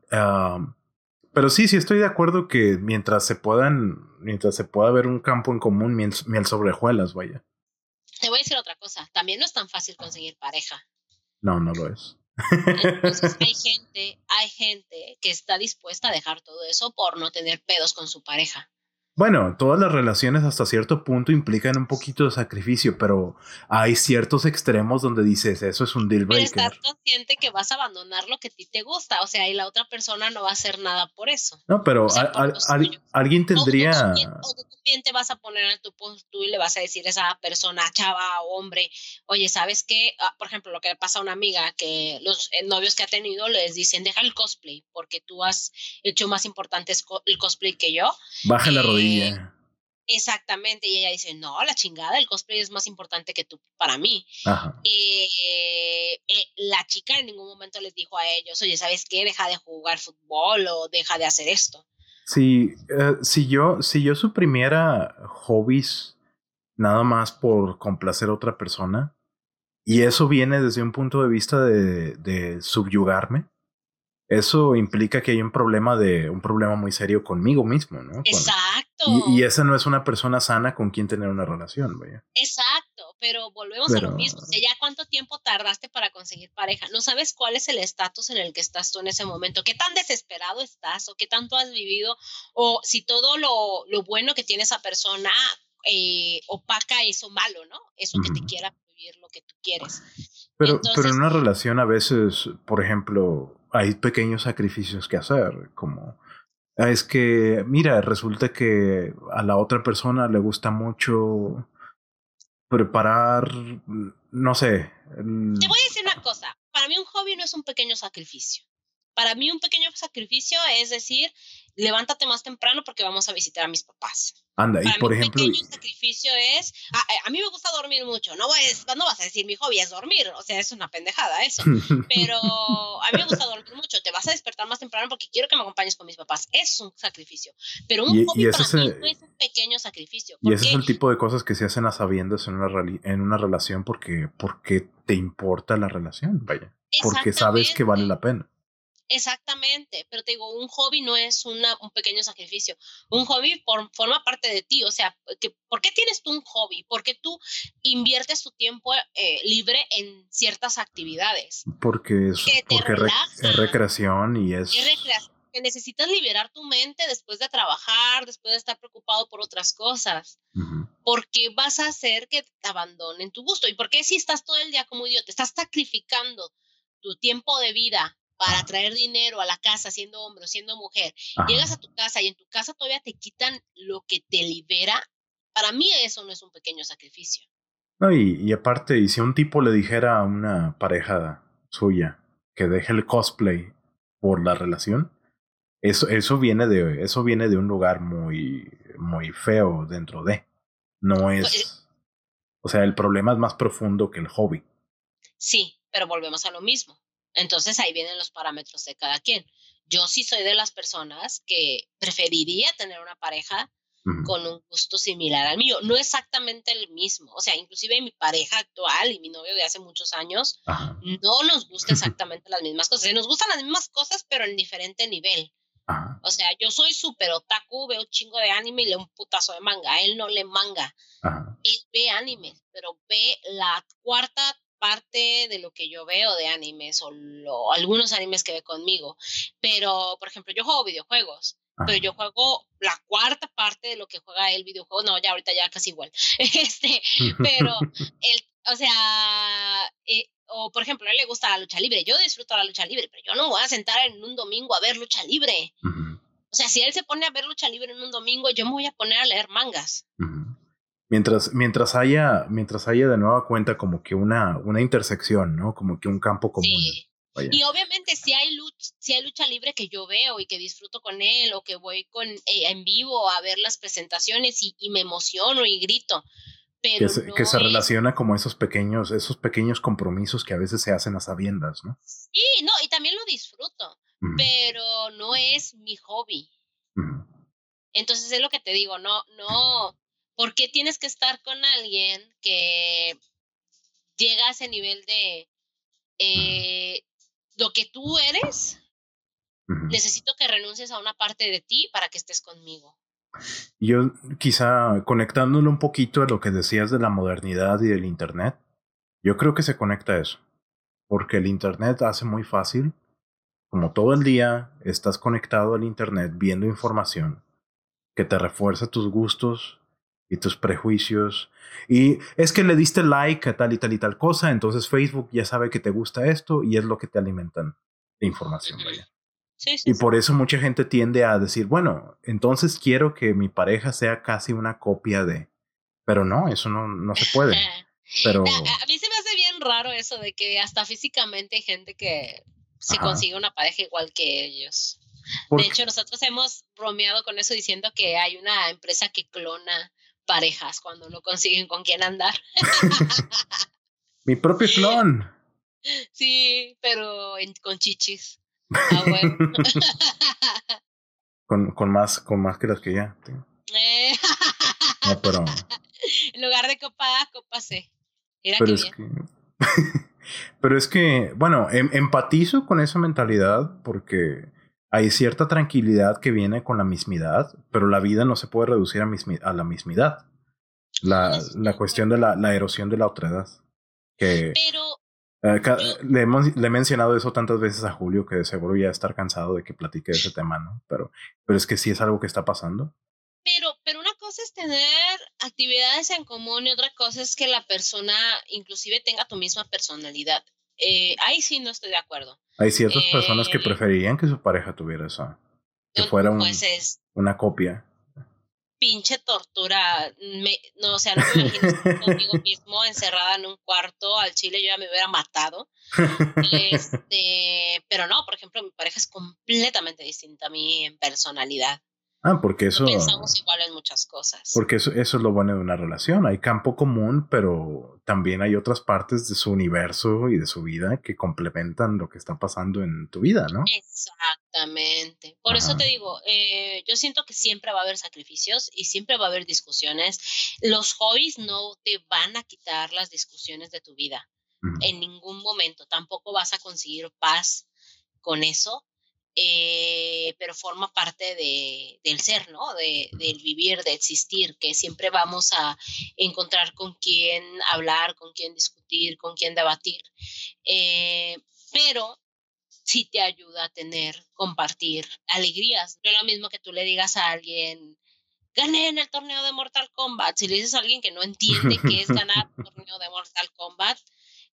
pero sí, sí estoy de acuerdo que mientras se puedan mientras se pueda ver un campo en común, miel, miel sobre hojuelas, vaya. Te voy a decir otra cosa, también no es tan fácil conseguir pareja. No, no lo es. Entonces hay gente, hay gente que está dispuesta a dejar todo eso por no tener pedos con su pareja. Bueno, todas las relaciones hasta cierto punto implican un poquito de sacrificio, pero hay ciertos extremos donde dices, eso es un deal breaker. Pero estás consciente que vas a abandonar lo que a ti te gusta, o sea, y la otra persona no va a hacer nada por eso. No, pero alguien tendría... O tú, también, te vas a poner en tu punto y le vas a decir a esa persona, chava o hombre, oye, ¿sabes qué? Ah, por ejemplo, lo que le pasa a una amiga, que los eh, novios que ha tenido les dicen, deja el cosplay, porque tú has hecho más importante el cosplay que yo. Baja la rodilla Exactamente, y ella dice, no, la chingada, el cosplay es más importante que tú para mí. Eh, eh, la chica en ningún momento les dijo a ellos, oye, ¿sabes qué? Deja de jugar fútbol o deja de hacer esto. Sí, eh, si, yo, si yo suprimiera hobbies nada más por complacer a otra persona, y eso viene desde un punto de vista de, de subyugarme, eso implica que hay un problema de un problema muy serio conmigo mismo, ¿no? Exacto. Y, esa no es una persona sana con quien tener una relación, vaya. Exacto, pero volvemos a lo mismo. O sea, ya cuánto tiempo tardaste para conseguir pareja. No sabes cuál es el estatus en el que estás tú en ese momento, qué tan desesperado estás o qué tanto has vivido o si todo lo, lo bueno que tiene esa persona eh, opaca eso malo, ¿no? Eso que te quiera vivir lo que tú quieres. Pero, pero en una relación a veces, por ejemplo, hay pequeños sacrificios que hacer, como es que, mira, resulta que a la otra persona le gusta mucho preparar, no sé. Te voy a decir una cosa, para mí un hobby no es un pequeño sacrificio. Para mí un pequeño sacrificio es decir, levántate más temprano porque vamos a visitar a mis papás. Anda, y por ejemplo. Un pequeño sacrificio es. A, mí me gusta dormir mucho. No, no vas a decir mi hobby es dormir. O sea, es una pendejada eso. Pero a mí me gusta dormir mucho. Te vas a despertar más temprano porque quiero que me acompañes con mis papás. Es un sacrificio. Pero un hobby para mí no es un pequeño sacrificio. Y ese es el tipo de cosas que se hacen a sabiendas en una, en una relación porque, porque te importa la relación, vaya. Porque sabes que vale la pena. Exactamente, pero te digo, un hobby no es una, un pequeño sacrificio. Un hobby forma parte de ti. O sea, que, ¿por qué tienes tú un hobby? ¿Por qué tú inviertes tu tiempo eh, libre en ciertas actividades? Porque es, porque es recreación y es... Es recreación. Que necesitas liberar tu mente después de trabajar, después de estar preocupado por otras cosas. Porque vas a hacer que te abandonen tu gusto. ¿Y por qué si estás todo el día como idiota? Estás sacrificando tu tiempo de vida para traer dinero a la casa siendo hombre o siendo mujer, llegas a tu casa y en tu casa todavía te quitan lo que te libera, para mí eso no es un pequeño sacrificio. No, y, aparte, y si un tipo le dijera a una pareja suya que deje el cosplay por la relación, eso, eso viene de, eso viene de un lugar muy, muy feo dentro de. No pues, es. Eh o sea, el problema es más profundo que el hobby. Sí, pero volvemos a lo mismo. Entonces ahí vienen los parámetros de cada quien. Yo sí soy de las personas que preferiría tener una pareja con un gusto similar al mío, no exactamente el mismo, o sea, inclusive mi pareja actual y mi novio de hace muchos años no nos gusta exactamente las mismas cosas, nos gustan las mismas cosas pero en diferente nivel. O sea, yo soy súper otaku, veo chingo de anime y leo un putazo de manga. él no le manga. Él ve anime, pero ve la cuarta parte de lo que yo veo de animes o algunos animes que ve conmigo. Pero, por ejemplo, yo juego videojuegos, pero yo juego la cuarta parte de lo que juega el videojuego. No, ya ahorita ya casi igual. Este, pero el, o sea, eh, o por ejemplo, a él le gusta la lucha libre, yo disfruto la lucha libre, pero yo no voy a sentar en un domingo a ver lucha libre. O sea, si él se pone a ver lucha libre en un domingo, yo me voy a poner a leer mangas. Mientras, mientras haya, mientras haya de nueva cuenta como que una, una intersección, ¿no? Como que un campo común. Sí. Y obviamente si hay lucha, si hay lucha libre que yo veo y que disfruto con él o que voy con eh, en vivo a ver las presentaciones y, me emociono y grito. Pero que se, que se relaciona como esos pequeños, esos pequeños compromisos que a veces se hacen a sabiendas, ¿no? Sí, no, y también lo disfruto, pero no es mi hobby. Entonces es lo que te digo, no, no, ¿Por qué tienes que estar con alguien que llega a ese nivel de eh, lo que tú eres? Necesito que renuncies a una parte de ti para que estés conmigo. Yo quizá conectándolo un poquito a lo que decías de la modernidad y del Internet, yo creo que se conecta a eso, porque el Internet hace muy fácil, como todo el día estás conectado al Internet viendo información que te refuerza tus gustos y tus prejuicios. Y es que le diste like a tal y tal y tal cosa, entonces Facebook ya sabe que te gusta esto y es lo que te alimentan de información, vaya. y por eso mucha gente tiende a decir, bueno, entonces quiero que mi pareja sea casi una copia de... Pero no, eso no, no se puede. Pero... A, mí se me hace bien raro eso de que hasta físicamente hay gente que se consigue una pareja igual que ellos. De hecho, nosotros hemos bromeado con eso diciendo que hay una empresa que clona parejas cuando no consiguen con quién andar. Mi propio clon. Sí, pero con chichis. Ah, con, con, más, con más que las que ya eh. No, pero. En lugar de copa A, copa C. pero, es Que... pero es que, bueno, em, empatizo con esa mentalidad porque hay cierta tranquilidad que viene con la mismidad, pero la vida no se puede reducir a, a la mismidad. La, la cuestión de la, la, erosión de la otredad. Que, eh, le, hemos, le he mencionado eso tantas veces a Julio que de seguro ya estar cansado de que platique de ese tema, ¿no? Pero, pero es que sí es algo que está pasando. Pero, pero una cosa es tener actividades en común y otra cosa es que la persona inclusive tenga tu misma personalidad. Eh, ahí sí no estoy de acuerdo. Hay ciertas personas que eh, preferirían que su pareja tuviera esa, que fuera pues una copia. Pinche tortura. no, o sea, no me imagino conmigo mismo encerrada en un cuarto al chile, yo ya me hubiera matado. Este, pero no, por ejemplo, mi pareja es completamente distinta a mí en personalidad. Ah, porque eso. Pensamos igual en muchas cosas. Porque eso, eso es lo bueno de una relación. Hay campo común, pero también hay otras partes de su universo y de su vida que complementan lo que está pasando en tu vida, ¿no? Exactamente. Por eso te digo, eh, yo siento que siempre va a haber sacrificios y siempre va a haber discusiones. Los hobbies no te van a quitar las discusiones de tu vida. En ningún momento. Tampoco vas a conseguir paz con eso eh, pero forma parte de, del ser, ¿no? De, del vivir, de existir, que siempre vamos a encontrar con quién hablar, con quién discutir, con quién debatir. Eh, pero sí te ayuda a tener, compartir alegrías. No es lo mismo que tú le digas a alguien, gané en el torneo de Mortal Kombat. Si le dices a alguien que no entiende qué es ganar un torneo de Mortal Kombat,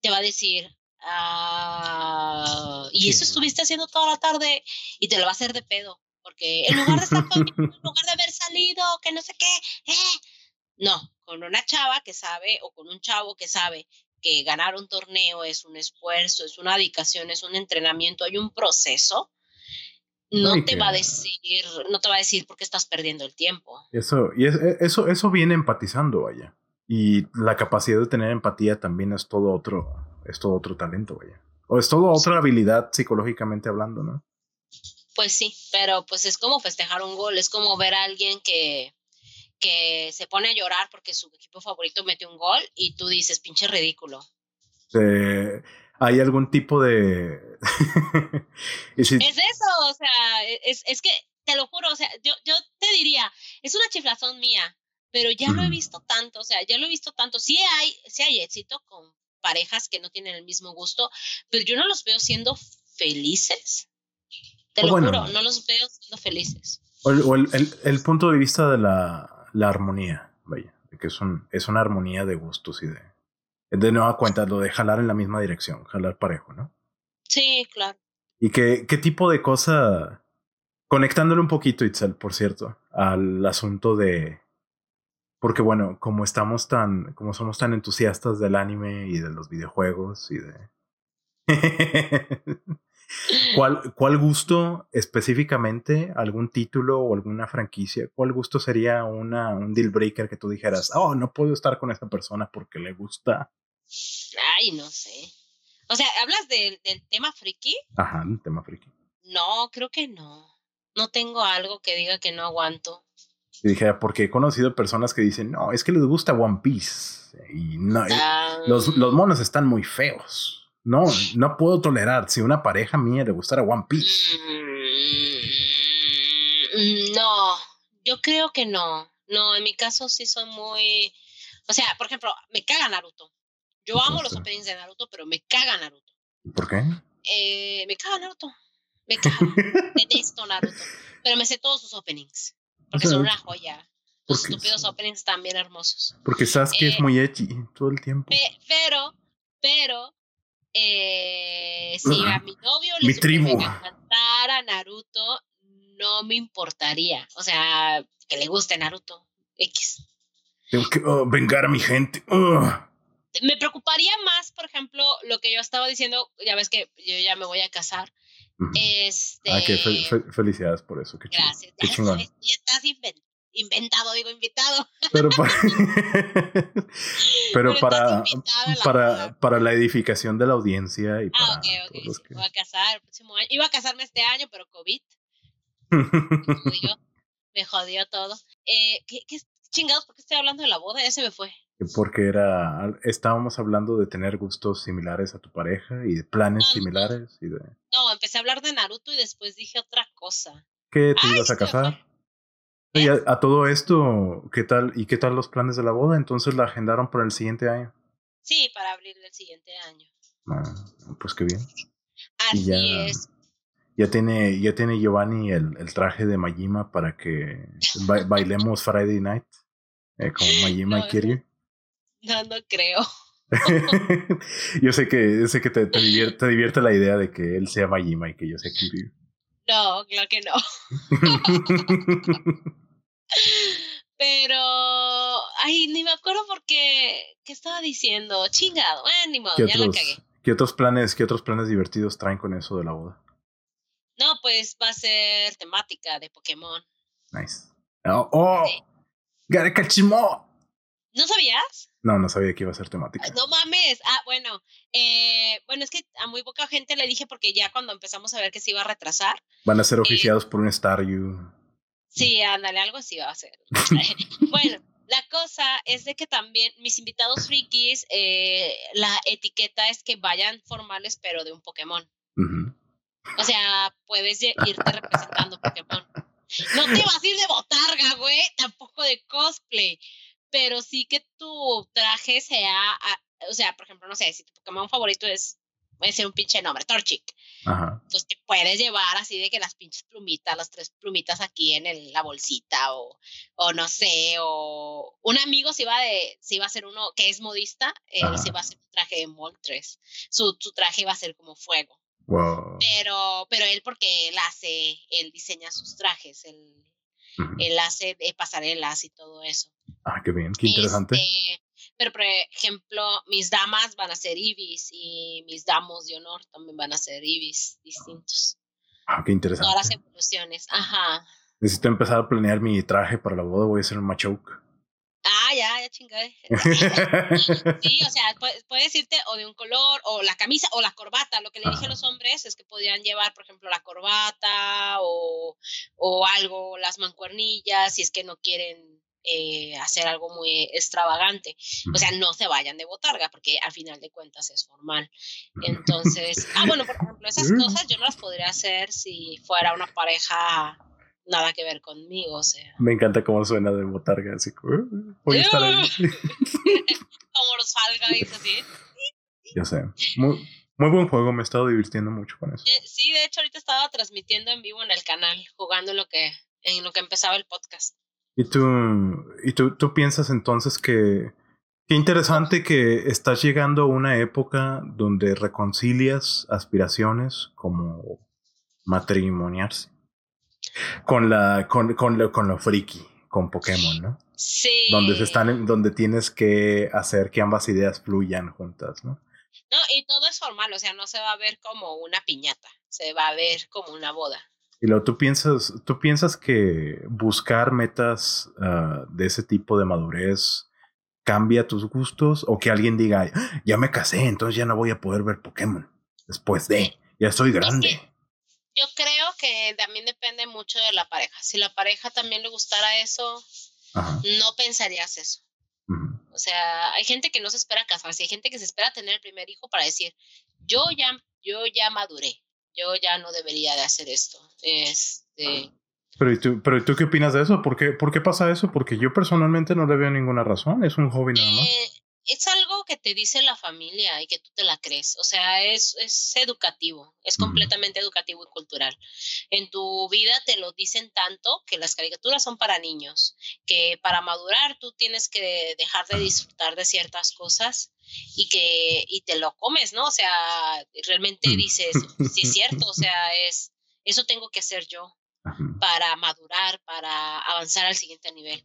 te va a decir, Ah, y eso estuviste haciendo toda la tarde y te lo va a hacer de pedo. Porque en lugar de estar conmigo, en lugar de haber salido, que no sé qué, eh, no, con una chava que sabe o con un chavo que sabe que ganar un torneo es un esfuerzo, es una dedicación, es un entrenamiento, hay un proceso, no te va a decir, no te va a decir por qué estás perdiendo el tiempo. Eso, y e, eso, eso viene empatizando, vaya. Y la capacidad de tener empatía también es todo otro, es todo otro talento, vaya. O es todo otra habilidad psicológicamente hablando, ¿no? Pues sí, pero pues es como festejar un gol, es como ver a alguien que, que se pone a llorar porque su equipo favorito mete un gol y tú dices, pinche ridículo. ¿Hay algún tipo de... Es eso, o sea, es, es, que, te lo juro, o sea, yo, yo te diría, es una chiflazón mía, pero ya lo he visto tanto, o sea, ya lo he visto tanto. Sí hay, sí hay éxito con parejas que no tienen el mismo gusto, pero yo no los veo siendo felices. Te lo juro, no los veo siendo felices. O, el, el, punto de vista de la, la armonía, vaya, de que es, un, es una armonía de gustos y de, De nueva cuenta, lo de jalar en la misma dirección, jalar parejo, ¿no? Sí, claro. ¿Y qué, qué tipo de cosa, conectándole un poquito, Itzel, por cierto, al asunto de, porque bueno, como estamos tan, como somos tan entusiastas del anime y de los videojuegos y de... ¿Cuál, ¿Cuál gusto específicamente, algún título o alguna franquicia, cuál gusto sería una, un deal breaker que tú dijeras, oh, no puedo estar con esta persona porque le gusta? Ay, no sé. O sea, ¿hablas del, del tema friki? Ajá, el tema friki. No, creo que no. No tengo algo que diga que no aguanto. Y dije, porque he conocido personas que dicen, no, es que les gusta One Piece. Y no, ah. los, los monos están muy feos. No, no puedo tolerar si una pareja mía le gustara One Piece. Mm, no, yo creo que no. No, en mi caso sí son muy. O sea, por ejemplo, me caga Naruto. Yo amo los openings de Naruto, pero me caga Naruto. ¿Por qué? Eh, me caga Naruto. Me caga. Detesto Naruto. Pero me sé todos sus openings. Porque son una joya. Los estúpidos openings están bien hermosos. Porque sabes que es eh, muy edgy todo el tiempo. pero, pero, eh, si a mi novio le Mi a Naruto, no me importaría. O sea, que le guste Naruto. X. Tengo que oh, vengar a mi gente. Me preocuparía más, por ejemplo, lo que yo estaba diciendo, ya ves que yo ya me voy a casar. Este... Ah, que felicidades por eso. Qué Gracias. Qué chingón. Estás inventado, digo invitado. Pero para, pero, para, para, para, la edificación de la audiencia y ah, para ok, ok. Voy a casar el próximo año. Iba a casarme este año, pero COVID. me, jodió, me jodió todo. Eh, ¿qué, ¿qué, chingados? ¿Por qué estoy hablando de la boda? Ya se me fue. Porque era, estábamos hablando de tener gustos similares a tu pareja y de planes similares y de... No, empecé a hablar de Naruto y después dije otra cosa. ¿Qué te ibas a casar? Y a, todo esto, ¿qué tal? ¿Y qué tal los planes de la boda? Entonces la agendaron para el siguiente año. Sí, para abril del siguiente año. Ah, pues qué bien. Así es. Ya tiene, ya tiene Giovanni el, el traje de Majima para que bailemos Friday Night. Eh, como Majima y Kiryu. No, no creo. yo sé que, sé que te, te, divierte, te, divierte, la idea de que él sea Majima y que yo sea Kiryu. No, claro que no. Pero, ay, ni me acuerdo por qué, qué estaba diciendo. Chingado, eh, ni modo, ya la cagué. ¿qué otros, planes, ¿Qué otros planes divertidos traen con eso de la boda? No, pues va a ser temática de Pokémon. Nice. Oh, oh ¿No sabías? No, no sabía que iba a ser temática. No mames. Ah, bueno. Eh, bueno, es que a muy poca gente le dije porque ya cuando empezamos a ver que se iba a retrasar. Van a ser eh, oficiados por un Staryu. Sí, ándale, algo así va a ser. bueno, la cosa es de que también mis invitados frikis, eh, la etiqueta es que vayan formales, pero de un Pokémon. O sea, puedes irte representando Pokémon. No te vas a ir de botarga, güey, tampoco de cosplay, pero sí que tu traje sea, o sea, por ejemplo, no sé, si tu Pokémon favorito es puede ser un pinche nombre, Torchic. Ajá. Pues te puedes llevar así de que las pinches plumitas, las tres plumitas aquí en el, la bolsita o, o no sé, o un amigo si va de, si va a ser uno que es modista, él si va a hacer un traje de Moltres, su, su traje va a ser como fuego. Wow. Pero, pero él porque él hace, él diseña sus trajes, él, él hace de pasarelas y todo eso. Ah, qué bien, qué interesante. Este, pero, por ejemplo, mis damas van a ser ibis y mis damos de honor también van a ser ibis distintos. Ah, qué interesante. Todas las evoluciones, ajá. Necesito empezar a planear mi traje para la boda, voy a hacer un machoke. Ah, ya, ya chingué. sí, o sea, puedes, irte o de un color, o la camisa, o la corbata. Lo que le dije a los hombres es que podían llevar, por ejemplo, la corbata o, o algo, las mancuernillas, si es que no quieren eh, hacer algo muy extravagante. O sea, no se vayan de botarga, porque al final de cuentas es formal. Entonces, ah, bueno, por ejemplo, esas cosas yo no las podría hacer si fuera una pareja nada que ver conmigo, o sea. Me encanta cómo suena de botarga, así como, uh, voy a estar ahí. como los salga y así. Ya sé. Muy, muy buen juego, me he estado divirtiendo mucho con eso. Eh, sí, de hecho ahorita estaba transmitiendo en vivo en el canal, jugando en lo que, en lo que empezaba el podcast. ¿Y tú, y tú, tú piensas entonces que Qué interesante que estás llegando a una época donde reconcilias aspiraciones como matrimoniarse con la con, con, lo, con lo friki, con Pokémon, ¿no? Sí. Donde se están donde tienes que hacer que ambas ideas fluyan juntas, ¿no? No, y todo es formal, o sea, no se va a ver como una piñata, se va a ver como una boda. Y luego tú piensas, tú piensas que buscar metas ah, de ese tipo de madurez cambia tus gustos o que alguien diga, ya me casé, entonces ya no voy a poder ver Pokémon después de, ya estoy grande. Yo creo que también depende mucho de la pareja. Si la pareja también le gustara eso, no pensarías eso. O sea, hay gente que no se espera casarse, hay gente que se espera tener el primer hijo para decir, yo ya, yo ya maduré, yo ya no debería de hacer esto. Este, pero ¿y, tú, pero tú qué opinas de eso? ¿Por qué, ¿Por qué pasa eso? Porque yo personalmente no le veo ninguna razón, es un hobby nada más. Eh, es algo que te dice la familia y que tú te la crees. O sea, es, es educativo, es completamente educativo y cultural. En tu vida te lo dicen tanto que las caricaturas son para niños, que para madurar tú tienes que dejar de disfrutar de ciertas cosas y que y te lo comes, ¿no? O sea, realmente mm. dices, sí es cierto, o sea, es eso tengo que hacer yo para madurar, para avanzar al siguiente nivel.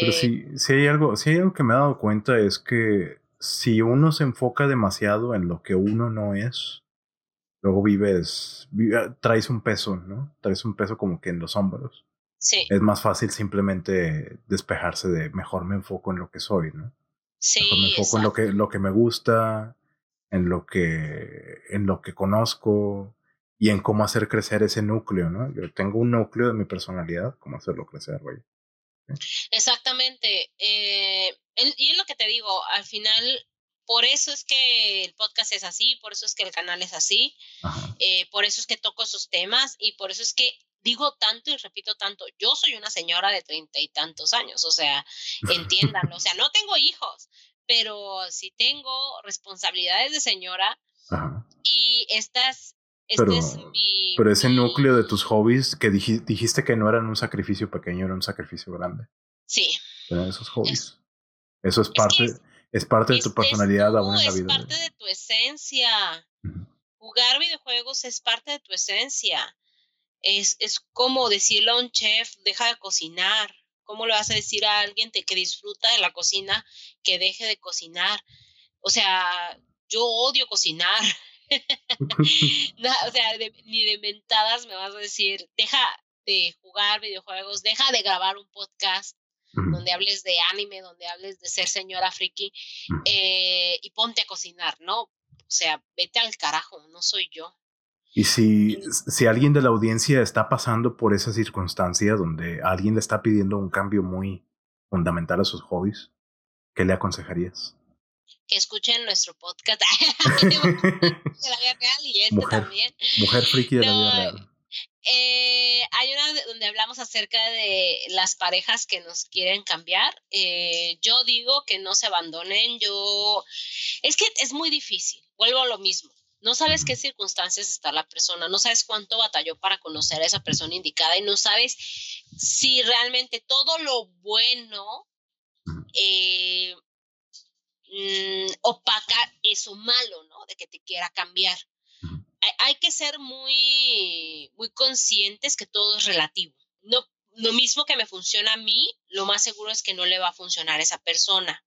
Pero si, eh, si, hay algo, si hay algo que me he dado cuenta es que si uno se enfoca demasiado en lo que uno no es, luego vives, ah, traes un peso, ¿no? Traes un peso como que en los hombros. Sí. Es más fácil simplemente despejarse de mejor me enfoco en lo que soy, ¿no? Sí. Mejor me enfoco en lo que, lo que me gusta, en lo que, en lo que conozco, y en cómo hacer crecer ese núcleo, ¿no? Yo tengo un núcleo de mi personalidad, cómo hacerlo crecer, güey. Exactamente. Eh, y es lo que te digo, al final, por eso es que el podcast es así, por eso es que el canal es así, eh, por eso es que toco esos temas y por eso es que digo tanto y repito tanto, yo soy una señora de treinta y tantos años, o sea, entiéndanlo, o sea, no tengo hijos, pero sí tengo responsabilidades de señora y estas este pero, pero ese núcleo de tus hobbies que dijiste que no eran un sacrificio pequeño, era un sacrificio grande. Sí. Eran esos hobbies. Eso es parte, es, parte de tu personalidad aún en la vida. Es parte de tu esencia. Jugar videojuegos es parte de tu esencia. Es, es como decirle a un chef, deja de cocinar. ¿Cómo le vas a decir a alguien que disfruta de la cocina que deje de cocinar? O sea, yo odio cocinar. o sea, ni de mentadas me vas a decir, deja de jugar videojuegos, deja de grabar un podcast donde hables de anime, donde hables de ser señora friki eh, y ponte a cocinar, ¿no? O sea, vete al carajo, no soy yo. Y si, si alguien de la audiencia está pasando por esa circunstancia donde alguien le está pidiendo un cambio muy fundamental a sus hobbies, ¿qué le aconsejarías? Que escuchen nuestro podcast de la vida real y este también. Mujer friki de la vida real. Eh, hay una donde hablamos acerca de las parejas que nos quieren cambiar. Eh, yo digo que no se abandonen. Yo es que es muy difícil. Vuelvo a lo mismo. No sabes qué circunstancias está la persona, no sabes cuánto batalló para conocer a esa persona indicada y no sabes si realmente todo lo bueno eh, Mm, opacar eso malo, ¿no? De que te quiera cambiar. Hay, que ser muy, muy conscientes que todo es relativo. No, lo mismo que me funciona a mí, lo más seguro es que no le va a funcionar a esa persona.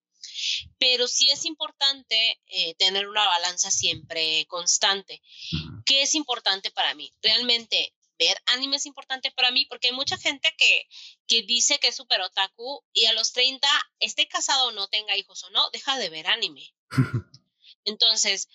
Pero sí es importante eh, tener una balanza siempre constante. ¿Qué es importante para mí? Realmente ver anime es importante para mí porque hay mucha gente que, que dice que es super otaku y a los 30, esté casado o no, tenga hijos o no, deja de ver anime. Entonces,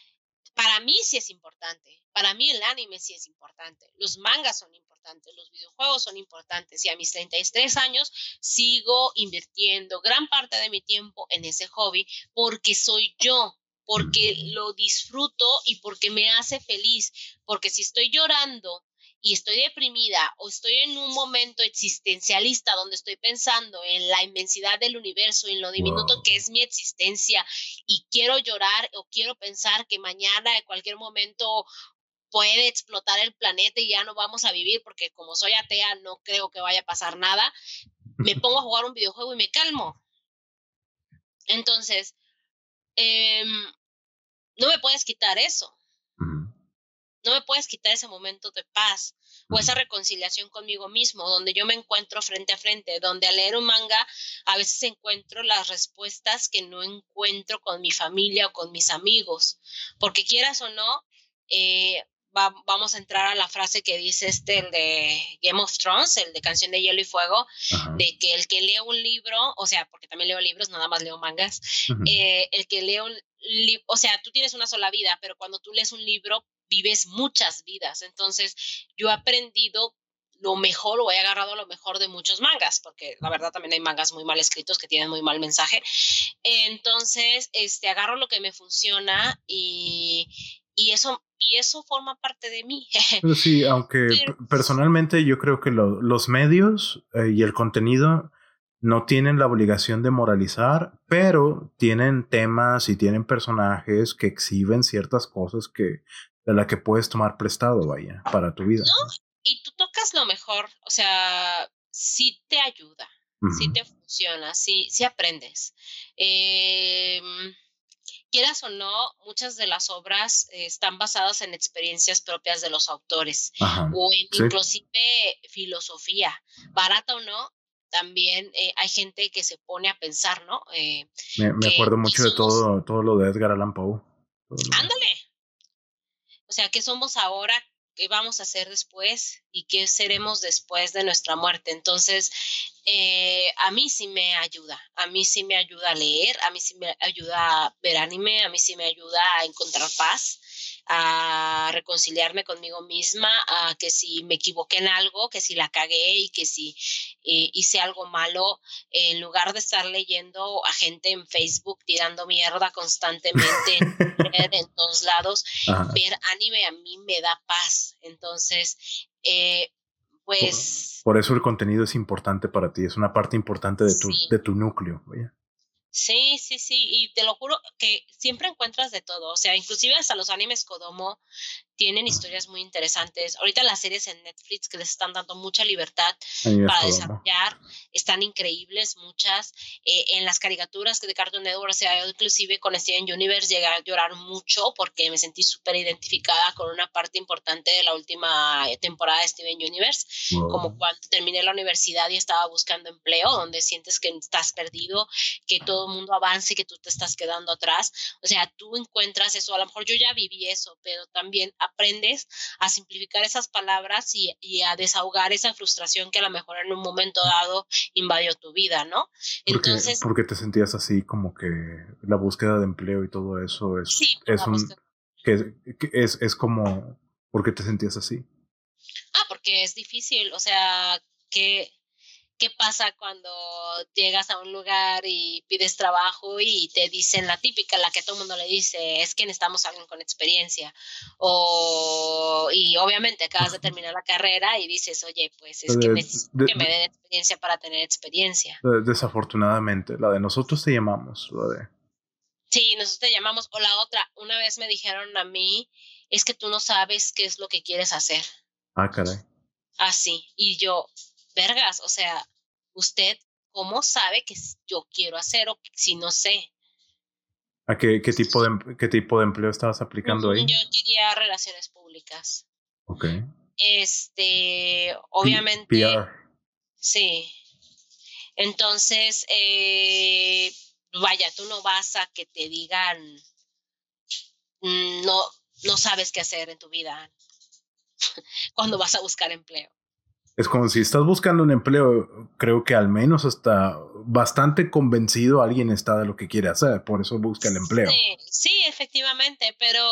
para mí sí es importante. Para mí el anime sí es importante. Los mangas son importantes, los videojuegos son importantes y a mis 33 años sigo invirtiendo gran parte de mi tiempo en ese hobby porque soy yo, porque lo disfruto y porque me hace feliz. Porque si estoy llorando y estoy deprimida o estoy en un momento existencialista donde estoy pensando en la inmensidad del universo, en lo diminuto que es mi existencia y quiero llorar o quiero pensar que mañana en cualquier momento puede explotar el planeta y ya no vamos a vivir porque como soy atea no creo que vaya a pasar nada, me pongo a jugar un videojuego y me calmo. Entonces, em, no me puedes quitar eso. No me puedes quitar ese momento de paz o esa reconciliación conmigo mismo, donde yo me encuentro frente a frente, donde al leer un manga a veces encuentro las respuestas que no encuentro con mi familia o con mis amigos, porque quieras o no, eh, vamos a entrar a la frase que dice este, el de Game of Thrones, el de Canción de Hielo y Fuego, de que el que lee un libro, o sea, porque también leo libros, nada más leo mangas, eh, el que lee un o sea, tú tienes una sola vida, pero cuando tú lees un libro, vives muchas vidas. Entonces, yo he aprendido lo mejor o he agarrado lo mejor de muchos mangas, porque la verdad también hay mangas muy mal escritos que tienen muy mal mensaje. Entonces, este, agarro lo que me funciona y, y eso y eso forma parte de mí. sí, aunque personalmente yo creo que los medios eh, y el contenido no tienen la obligación de moralizar, pero tienen temas y tienen personajes que exhiben ciertas cosas que de la que puedes tomar prestado, vaya, para tu vida. No, y tú tocas lo mejor, o sea, sí te ayuda, sí te funciona, sí, sí aprendes. Eh, quieras o no, muchas de las obras eh, están basadas en experiencias propias de los autores o en inclusive filosofía, barata o no. También eh, hay gente que se pone a pensar, ¿no? Eh, me, acuerdo mucho de todo, todo lo de Edgar Allan Poe. Ándale. Sea, ¿qué somos ahora? qué vamos a hacer después y qué seremos después de nuestra muerte. Entonces, eh, a mí sí me ayuda, a mí sí me ayuda a leer, a mí sí me ayuda a ver anime, a mí sí me ayuda a encontrar paz a reconciliarme conmigo misma, a que si me equivoqué en algo, que si la cagué y que si eh, hice algo malo, en lugar de estar leyendo a gente en Facebook tirando mierda constantemente en, todos lados, ver anime a mí me da paz. Entonces, eh, pues... Por, eso el contenido es importante para ti, es una parte importante de tu, de tu núcleo. Sí, sí, sí, y te lo juro que siempre encuentras de todo, o sea, inclusive hasta los animes Kodomo tienen historias muy interesantes. Ahorita las series en Netflix que les están dando mucha libertad para desarrollar, están increíbles muchas. Eh, en las caricaturas de Cartoon Network, o sea, inclusive con Steven Universe llegué a llorar mucho porque me sentí súper identificada con una parte importante de la última temporada de Steven Universe, como cuando terminé la universidad y estaba buscando empleo, donde sientes que estás perdido, que todo el mundo avance y que tú te estás quedando atrás. O sea, tú encuentras eso, a lo mejor yo ya viví eso, pero también aprendes a simplificar esas palabras y, a desahogar esa frustración que a lo mejor en un momento dado invadió tu vida, ¿no? Entonces... ¿Por qué te sentías así como que la búsqueda de empleo y todo eso es, es un... Que, es, es como... ¿Por qué te sentías así? Ah, porque es difícil, o sea, que ¿Qué pasa cuando llegas a un lugar y pides trabajo y te dicen la típica, la que todo el mundo le dice, es que necesitamos a alguien con experiencia? O, y obviamente acabas de terminar la carrera y dices, oye, pues es que necesito que me den experiencia para tener experiencia. Desafortunadamente, la de nosotros te llamamos, la de... Sí, nosotros te llamamos. O la otra, una vez me dijeron a mí, es que tú no sabes qué es lo que quieres hacer. Ah, caray. Así. Y yo, vergas, o sea, usted, ¿cómo sabe que yo quiero hacer o si no sé? ¿A qué, qué tipo, de, qué tipo de empleo estabas aplicando ahí? Yo quería relaciones públicas. Ok. Este, obviamente. PR. Sí. Entonces, eh, vaya, tú no vas a que te digan, mm, no, no sabes qué hacer en tu vida cuando vas a buscar empleo. Es como si estás buscando un empleo, creo que al menos hasta bastante convencido alguien está de lo que quiere hacer, por eso busca el empleo. Sí, sí efectivamente, pero...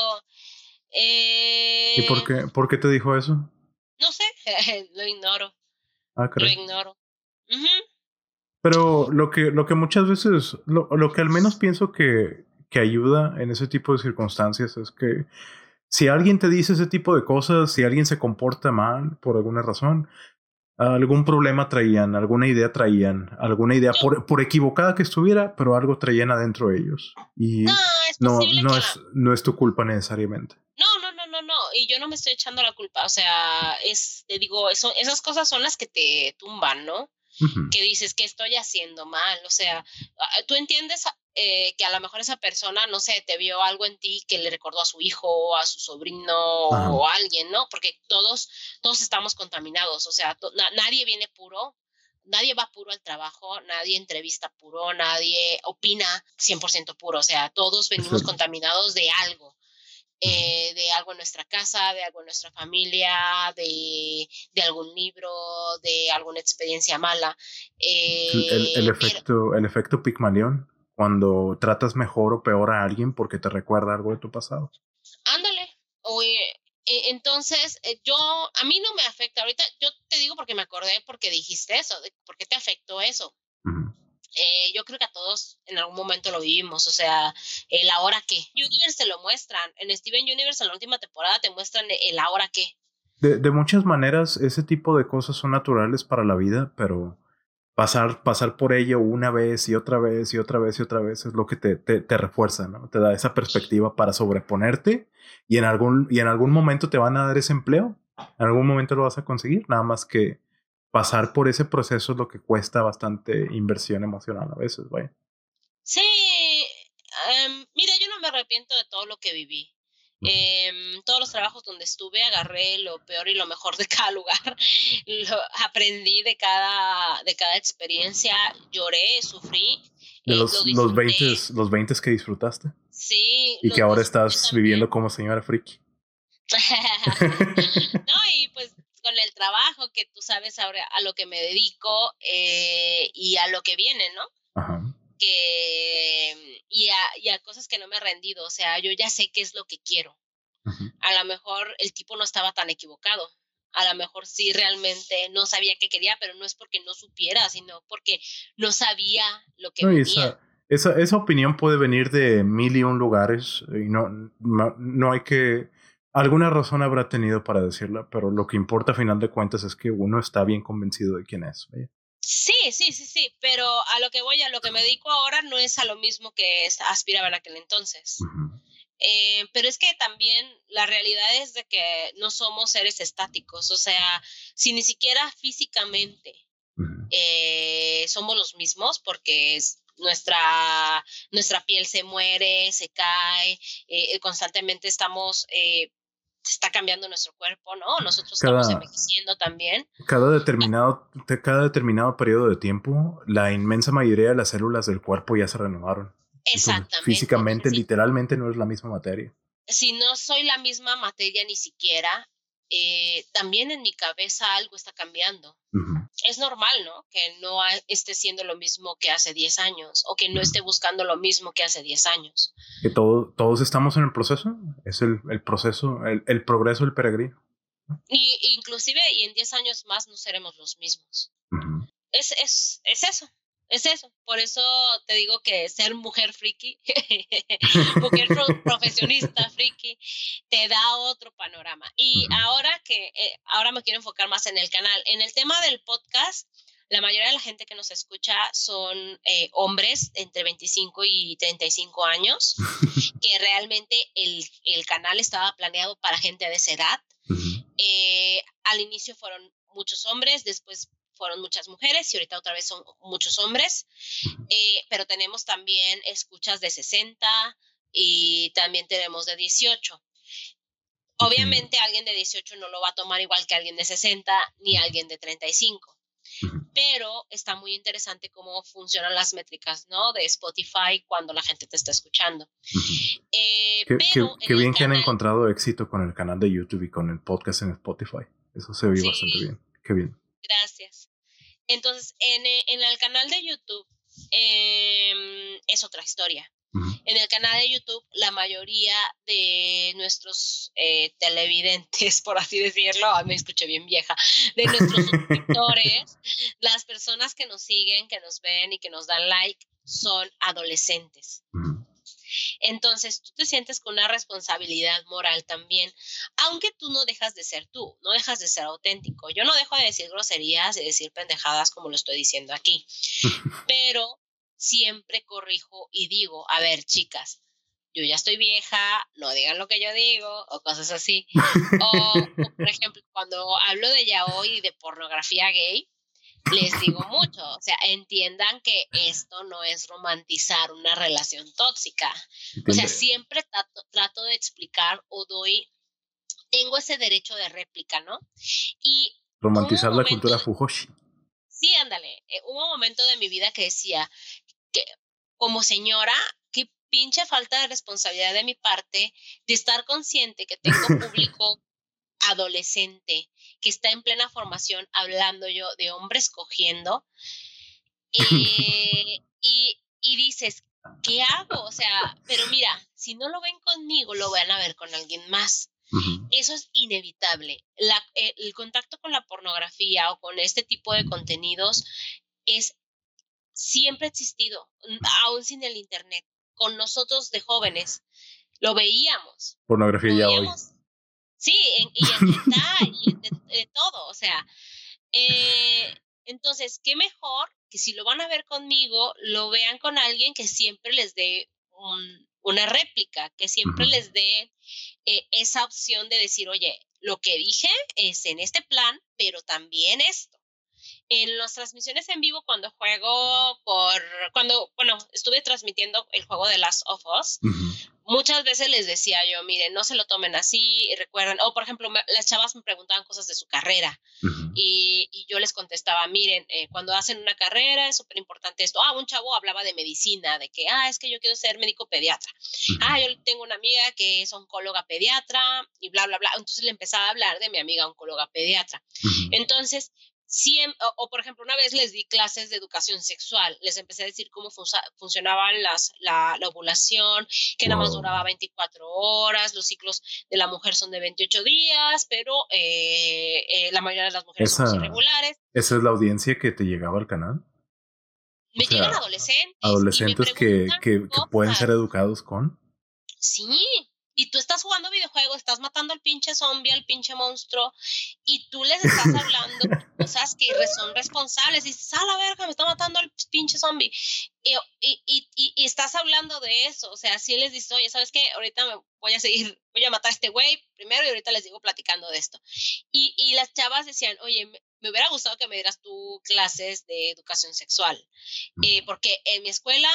¿Y por qué, por qué te dijo eso? No sé, lo ignoro. Ah, lo ignoro. Pero lo que, lo que muchas veces, lo, lo que al menos pienso que, que ayuda en ese tipo de circunstancias es que si alguien te dice ese tipo de cosas, si alguien se comporta mal por alguna razón, algún problema traían, alguna idea traían, alguna idea por, por, equivocada que estuviera, pero algo traían adentro de ellos. Y no, es no, no, es, no es tu culpa necesariamente. No, no, no, no, no. Y yo no me estoy echando la culpa. O sea, es, te digo, eso, esas cosas son las que te tumban, ¿no? Que dices que estoy haciendo mal. O sea, ah, tú entiendes eh, que a lo mejor esa persona, no sé, te vio algo en ti que le recordó a su hijo, a su sobrino o a alguien, ¿no? Porque todos, todos estamos contaminados, o sea, nadie viene puro, nadie va puro al trabajo, nadie entrevista puro, nadie opina 100% puro, o sea, todos venimos contaminados de algo. Eh, de algo en nuestra casa, de algo en nuestra familia, de, de algún libro, de alguna experiencia mala. el, el, eh, efecto, el efecto Pigmalión, cuando tratas mejor o peor a alguien porque te recuerda algo de tu pasado. Ándale. E, entonces, eh, yo, a mí no me afecta. Ahorita yo te digo porque me acordé porque dijiste eso, ¿por qué te afectó eso? Eh, yo creo que a todos en algún momento lo vivimos, o sea, el ahora qué. Universe te lo muestran, en Steven Universe en la última temporada te muestran el ahora qué. De, de muchas maneras, ese tipo de cosas son naturales para la vida, pero pasar, pasar por ello una vez y otra vez y otra vez y otra vez es lo que te, te, refuerza, ¿no? Te da esa perspectiva para sobreponerte y en, algún, y en algún momento te van a dar ese empleo, en algún momento lo vas a conseguir, nada más que pasar por ese proceso es lo que cuesta bastante inversión emocional a veces, vaya. Sí, em, mira, yo no me arrepiento de todo lo que viví. Eh, todos los trabajos donde estuve agarré lo peor y lo mejor de cada lugar, lo, aprendí de cada, de cada experiencia, lloré, sufrí. De los, los, 20, los 20 que disfrutaste. Sí. Y que ahora estás viviendo como señora friki. no, y pues con el trabajo que tú sabes ahora a lo que me dedico eh, y a lo que viene, ¿no? Ajá que, y, a, y a cosas que no me he rendido, o sea, yo ya sé qué es lo que quiero. A lo mejor el tipo no estaba tan equivocado, a lo mejor sí realmente no sabía qué quería, pero no es porque no supiera, sino porque no sabía lo que Esa, esa, esa, opinión puede venir de mil y un lugares y no, no, hay que... Alguna razón habrá tenido para decirla, pero lo que importa a final de cuentas es que uno está bien convencido de quién es. Sí, sí, sí, sí, pero a lo que voy, a lo que me dedico ahora no es a lo mismo que aspiraba en aquel entonces. Eh, pero es que también la realidad es de que no somos seres estáticos, o sea, si ni siquiera físicamente eh, somos los mismos, porque nuestra, nuestra piel se muere, se cae, eh, constantemente estamos está cambiando nuestro cuerpo, ¿no? Nosotros estamos envejeciendo también. Cada determinado, cada determinado periodo de tiempo, la inmensa mayoría de las células del cuerpo ya se renovaron. Exactamente. físicamente, literalmente no es la misma materia. Si no soy la misma materia ni siquiera, eh, también en mi cabeza algo está cambiando. Es normal, ¿no? Que no esté siendo lo mismo que hace 10 años o que no esté buscando lo mismo que hace 10 años. Que todos estamos en el proceso, es el, el proceso, el, el, progreso del peregrino. Y, inclusive, y en 10 años más no seremos los mismos. es, es, es eso, es eso. Por eso te digo que ser mujer friki, mujer profesionista friki, te da otro panorama. Y ahora que, eh, ahora me quiero enfocar más en el canal. En el tema del podcast, la mayoría de la gente que nos escucha son eh, hombres entre 25 y 35 años, que realmente el, el, canal estaba planeado para gente de esa edad. Eh, al inicio fueron muchos hombres, después fueron muchas mujeres y ahorita otra vez son muchos hombres, eh, pero tenemos también escuchas de 60 y también tenemos de 18. Obviamente alguien de 18 no lo va a tomar igual que alguien de 60 ni alguien de 35. Pero está muy interesante cómo funcionan las métricas, ¿no? De Spotify cuando la gente te está escuchando. Eh, qué, bien que han encontrado éxito con el canal de YouTube y con el podcast en Spotify. Eso se ve bastante bien. Qué bien. Gracias. Entonces, en, eh, en el canal de YouTube em, es otra historia. En el canal de YouTube, la mayoría de nuestros eh, televidentes, por así decirlo, me escuché bien vieja, de nuestros suscriptores, las personas que nos siguen, que nos ven y que nos dan like, son adolescentes. Entonces tú te sientes con una responsabilidad moral también, aunque tú no dejas de ser tú, no dejas de ser auténtico. Yo no dejo de decir groserías y decir pendejadas como lo estoy diciendo aquí, pero siempre corrijo y digo, a ver, chicas, yo ya estoy vieja, no digan lo que yo digo, o cosas así. O, por ejemplo, cuando hablo de yaoi y de pornografía gay, les digo mucho, o sea, entiendan que esto no es romantizar una relación tóxica. O sea, siempre trato, de explicar o doy, tengo ese derecho de réplica, ¿no? Y romantizar la cultura Fujoshi. Sí, ándale. Eh, hubo un momento de mi vida que decía que como señora, qué pinche falta de responsabilidad de mi parte de estar consciente que tengo público adolescente que está en plena formación, hablando yo de hombres cogiendo, eh, y, dices, ¿qué hago? O sea, pero mira, si no lo ven conmigo, lo van a ver con alguien más. Eso es inevitable. el contacto con la pornografía o con este tipo de contenidos es siempre existido, aún sin el Internet. Con nosotros de jóvenes lo veíamos. Pornografía ya hoy. Sí, y en y de, todo, o sea. Eh, entonces, qué mejor que si lo van a ver conmigo, lo vean con alguien que siempre les dé una réplica, que siempre les dé eh, esa opción de decir, oye, lo que dije es en este plan, pero también esto. En las transmisiones en vivo, cuando juego por, cuando, bueno, estuve transmitiendo el juego de Last of Us, muchas veces les decía yo, miren, no se lo tomen así, y recuerden, o por ejemplo, las chavas me preguntaban cosas de su carrera y, yo les contestaba, miren, eh, cuando hacen una carrera es súper importante esto. Ah, un chavo hablaba de medicina, de que, ah, es que yo quiero ser médico pediatra. Ah, yo tengo una amiga que es oncóloga pediatra y bla, bla, bla. Entonces le empezaba a hablar de mi amiga oncóloga pediatra. Entonces, o, por ejemplo, una vez les di clases de educación sexual, les empecé a decir cómo funcionaban las, la, ovulación, que nada más duraba 24 horas, los ciclos de la mujer son de 28 días, pero eh, eh, la mayoría de las mujeres son irregulares. ¿Esa es la audiencia que te llegaba al canal? Me llegan adolescentes. Adolescentes que, que, que pueden ser educados con. Sí, y tú estás jugando videojuegos, estás matando al pinche zombie, al pinche monstruo, y tú les estás hablando cosas que son responsables, y dices, a la verga, me está matando el pinche zombie. Y, y, y, y, estás hablando de eso, o sea, si les dices, oye, ¿sabes qué? Ahorita me voy a seguir, voy a matar a este güey primero y ahorita les digo platicando de esto. Y, y las chavas decían, oye, me, hubiera gustado que me dieras tú clases de educación sexual, eh, porque en mi escuela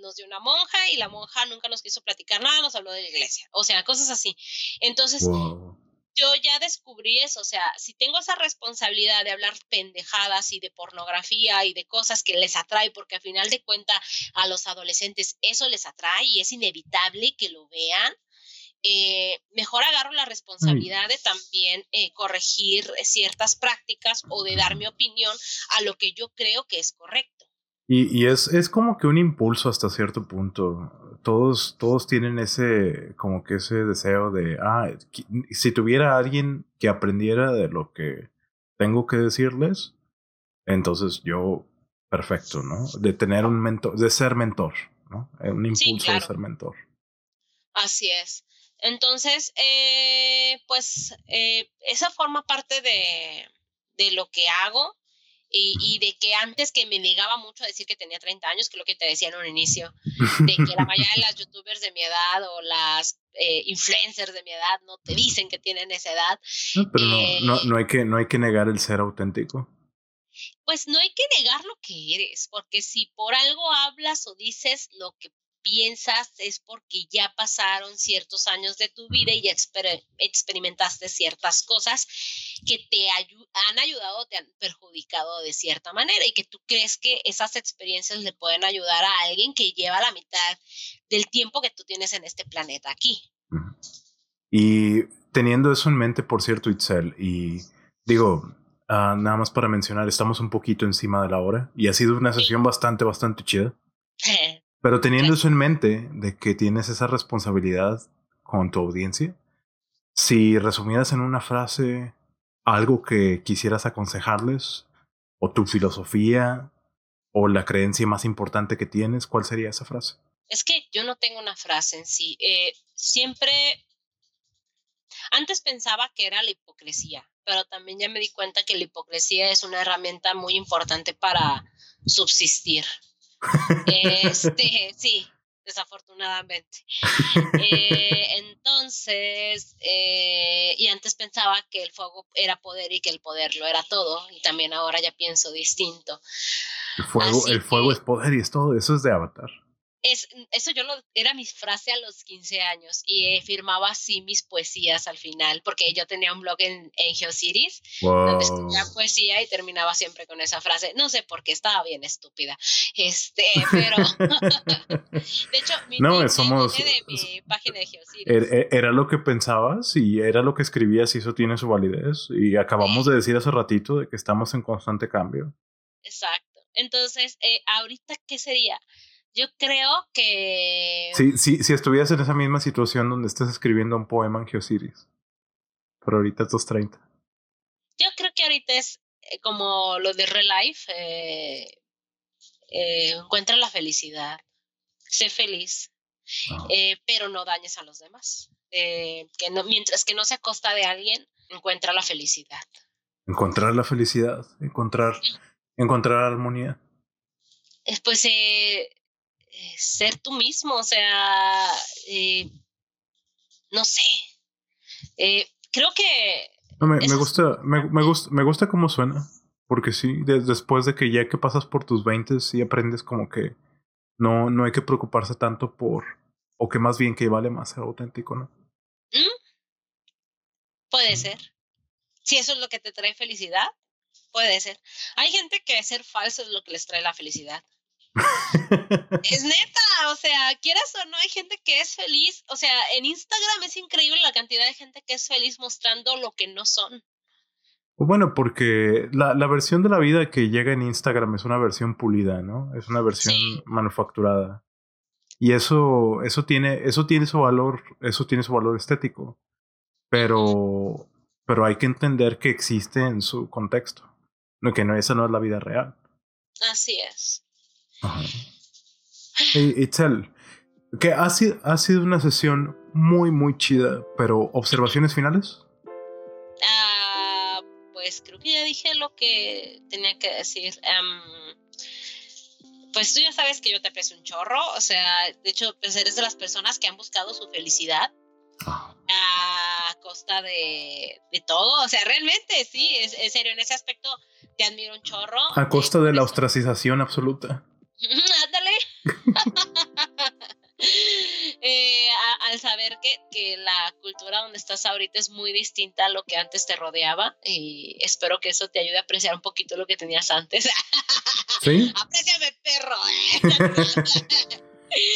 nos dio una monja y la monja nunca nos quiso platicar nada, nos habló de la iglesia, o sea, cosas así. Entonces, yo ya descubrí eso, o sea, si tengo esa responsabilidad de hablar pendejadas y de pornografía y de cosas que les atrae, porque al final de cuentas a los adolescentes eso les atrae y es inevitable que lo vean, eh, mejor agarro la responsabilidad de también eh, corregir ciertas prácticas o de dar mi opinión a lo que yo creo que es correcto. Y, es, es, como que un impulso hasta cierto punto. Todos, todos tienen ese, como que ese deseo de, ah, si tuviera alguien que aprendiera de lo que tengo que decirles, entonces yo, perfecto, ¿no? De tener un mentor, de ser mentor, ¿no? Eh, un impulso de ser mentor. Así es. Entonces, eh, pues, eh, esa forma parte de, de lo que hago y, de que antes que me negaba mucho a decir que tenía 30 años, que es lo que te decía en un inicio, de que la mayoría de las youtubers de mi edad o las eh, influencers de mi edad no te dicen que tienen esa edad. No, pero no, no, hay que, no hay que negar el ser auténtico. Pues no hay que negar lo que eres, porque si por algo hablas o dices lo que piensas es porque ya pasaron ciertos años de tu vida y ya experimentaste ciertas cosas que te han ayudado o te han perjudicado de cierta manera y que tú crees que esas experiencias le pueden ayudar a alguien que lleva la mitad del tiempo que tú tienes en este planeta aquí. Y teniendo eso en mente, por cierto, Itzel, y digo, ah, nada más para mencionar, estamos un poquito encima de la hora y ha sido una sesión bastante, bastante chida. Pero teniendo eso en mente, de que tienes esa responsabilidad con tu audiencia, si resumieras en una frase algo que quisieras aconsejarles, o tu filosofía, o la creencia más importante que tienes, ¿cuál sería esa frase? Es que yo no tengo una frase en sí. Eh, siempre, antes pensaba que era la hipocresía, pero también ya me di cuenta que la hipocresía es una herramienta muy importante para subsistir. Este, sí, desafortunadamente. Eh, entonces, eh, y antes pensaba que el fuego era poder y que el poder lo era todo, y también ahora ya pienso distinto. El fuego, el fuego es poder y es todo, eso es de Avatar es, eso yo lo, era mi frase a los 15 años y firmaba así mis poesías al final, porque yo tenía un blog en, en GeoCities donde escribía poesía y terminaba siempre con esa frase. No sé por qué estaba bien estúpida. Este, pero de hecho, mi, no, somos, de mi página de GeoCities. Er, er, era lo que pensabas y era lo que escribías y eso tiene su validez. Y acabamos de decir hace ratito de que estamos en constante cambio. Exacto. Entonces, eh, ahorita, ¿qué sería? Yo creo que... Sí, sí, si estuvieras en esa misma situación donde estás escribiendo un poema en Geosiris. Pero ahorita es 2.30. Yo creo que ahorita es eh, como lo de Real Life. Eh, eh, encuentra la felicidad. Sé feliz. Pero no dañes a los demás. que no, mientras que no se acosta de alguien, encuentra la felicidad. Encontrar la felicidad, encontrar, encontrar armonía. Pues eh, ser tú mismo, o sea, eh, no sé. Eh, creo que... me, gusta, me, gusta, me gusta cómo suena, porque sí, después de que ya que pasas por tus 20, sí aprendes como que no, no hay que preocuparse tanto por, o que más bien que vale más ser auténtico, ¿no? ¿Mm? Puede ser. Si eso es lo que te trae felicidad, puede ser. Hay gente que ser falso es lo que les trae la felicidad es neta, o sea, quieras o no, hay gente que es feliz. O sea, en Instagram es increíble la cantidad de gente que es feliz mostrando lo que no son. Bueno, porque la, la versión de la vida que llega en Instagram es una versión pulida, ¿no? Es una versión manufacturada. Y eso, eso tiene, eso tiene su valor, eso tiene su valor estético. Pero, pero hay que entender que existe en su contexto. No, que no, esa no es la vida real. Así es. Itzel, que ha sido, ha sido una sesión muy, muy chida, pero ¿observaciones finales? Ah, pues creo que ya dije lo que tenía que decir. pues tú ya sabes que yo te aprecio un chorro, o sea, de hecho, pues eres de las personas que han buscado su felicidad ah. a costa de, de, todo, o sea, realmente, sí, es, en serio, en ese aspecto te admiro un chorro. A costa de la ostracización absoluta. Ándale. Eh, al saber que, que, la cultura donde estás ahorita es muy distinta a lo que antes te rodeaba y espero que eso te ayude a apreciar un poquito lo que tenías antes. ¿Sí? Apreciame, perro.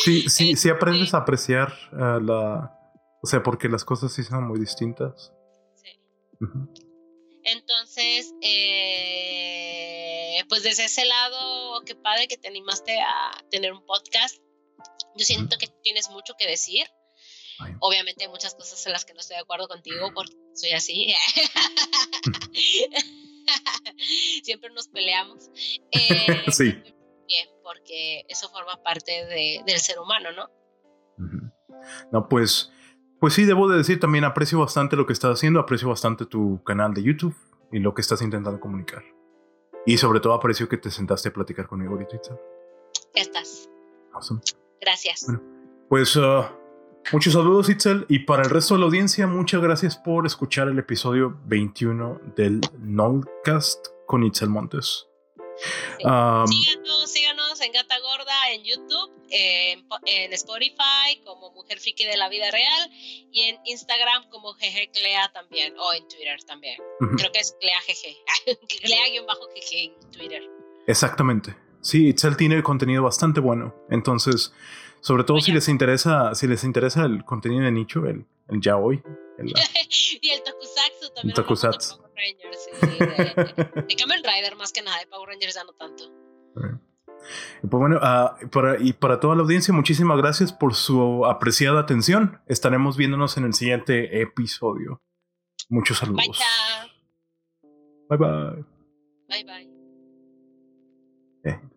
sí, sí, sí aprendes a apreciar uh, la... O sea, porque las cosas sí son muy distintas. Sí. Entonces, eh, pues desde ese lado, qué padre que te animaste a tener un podcast. Yo siento que tienes mucho que decir. Obviamente hay muchas cosas en las que no estoy de acuerdo contigo porque soy así. Siempre nos peleamos. Eh, sí. Bien, porque eso forma parte de, del ser humano, ¿no? No, pues pues sí, debo de decir, también aprecio bastante lo que estás haciendo, aprecio bastante tu canal de YouTube y lo que estás intentando comunicar. Y sobre todo aprecio que te sentaste a platicar conmigo ahorita. Ya estás. Gracias. Bueno, pues uh, muchos saludos, Itzel. Y para el resto de la audiencia, muchas gracias por escuchar el episodio 21 del Nolcast con Itzel Montes. Um, síganos, síganos en Gata Gorda en YouTube, en, Spotify como Mujer Friki de la Vida Real y en Instagram como GG Clea también, o en Twitter también. Creo que es Clea GG. Clea-GG en Twitter. Exactamente. Sí, Itzel tiene contenido bastante bueno. Entonces, sobre todo si les interesa, si les interesa el contenido de nicho, el, el ya hoy. y el tokusatsu también. El tokusatsu. Rangers, de, Kamen Rider más que nada, de Power Rangers ya no tanto. Pues bueno, ah, y para toda la audiencia, muchísimas gracias por su apreciada atención. Estaremos viéndonos en el siguiente episodio. Muchos saludos. Bye bye. Bye bye. Eh.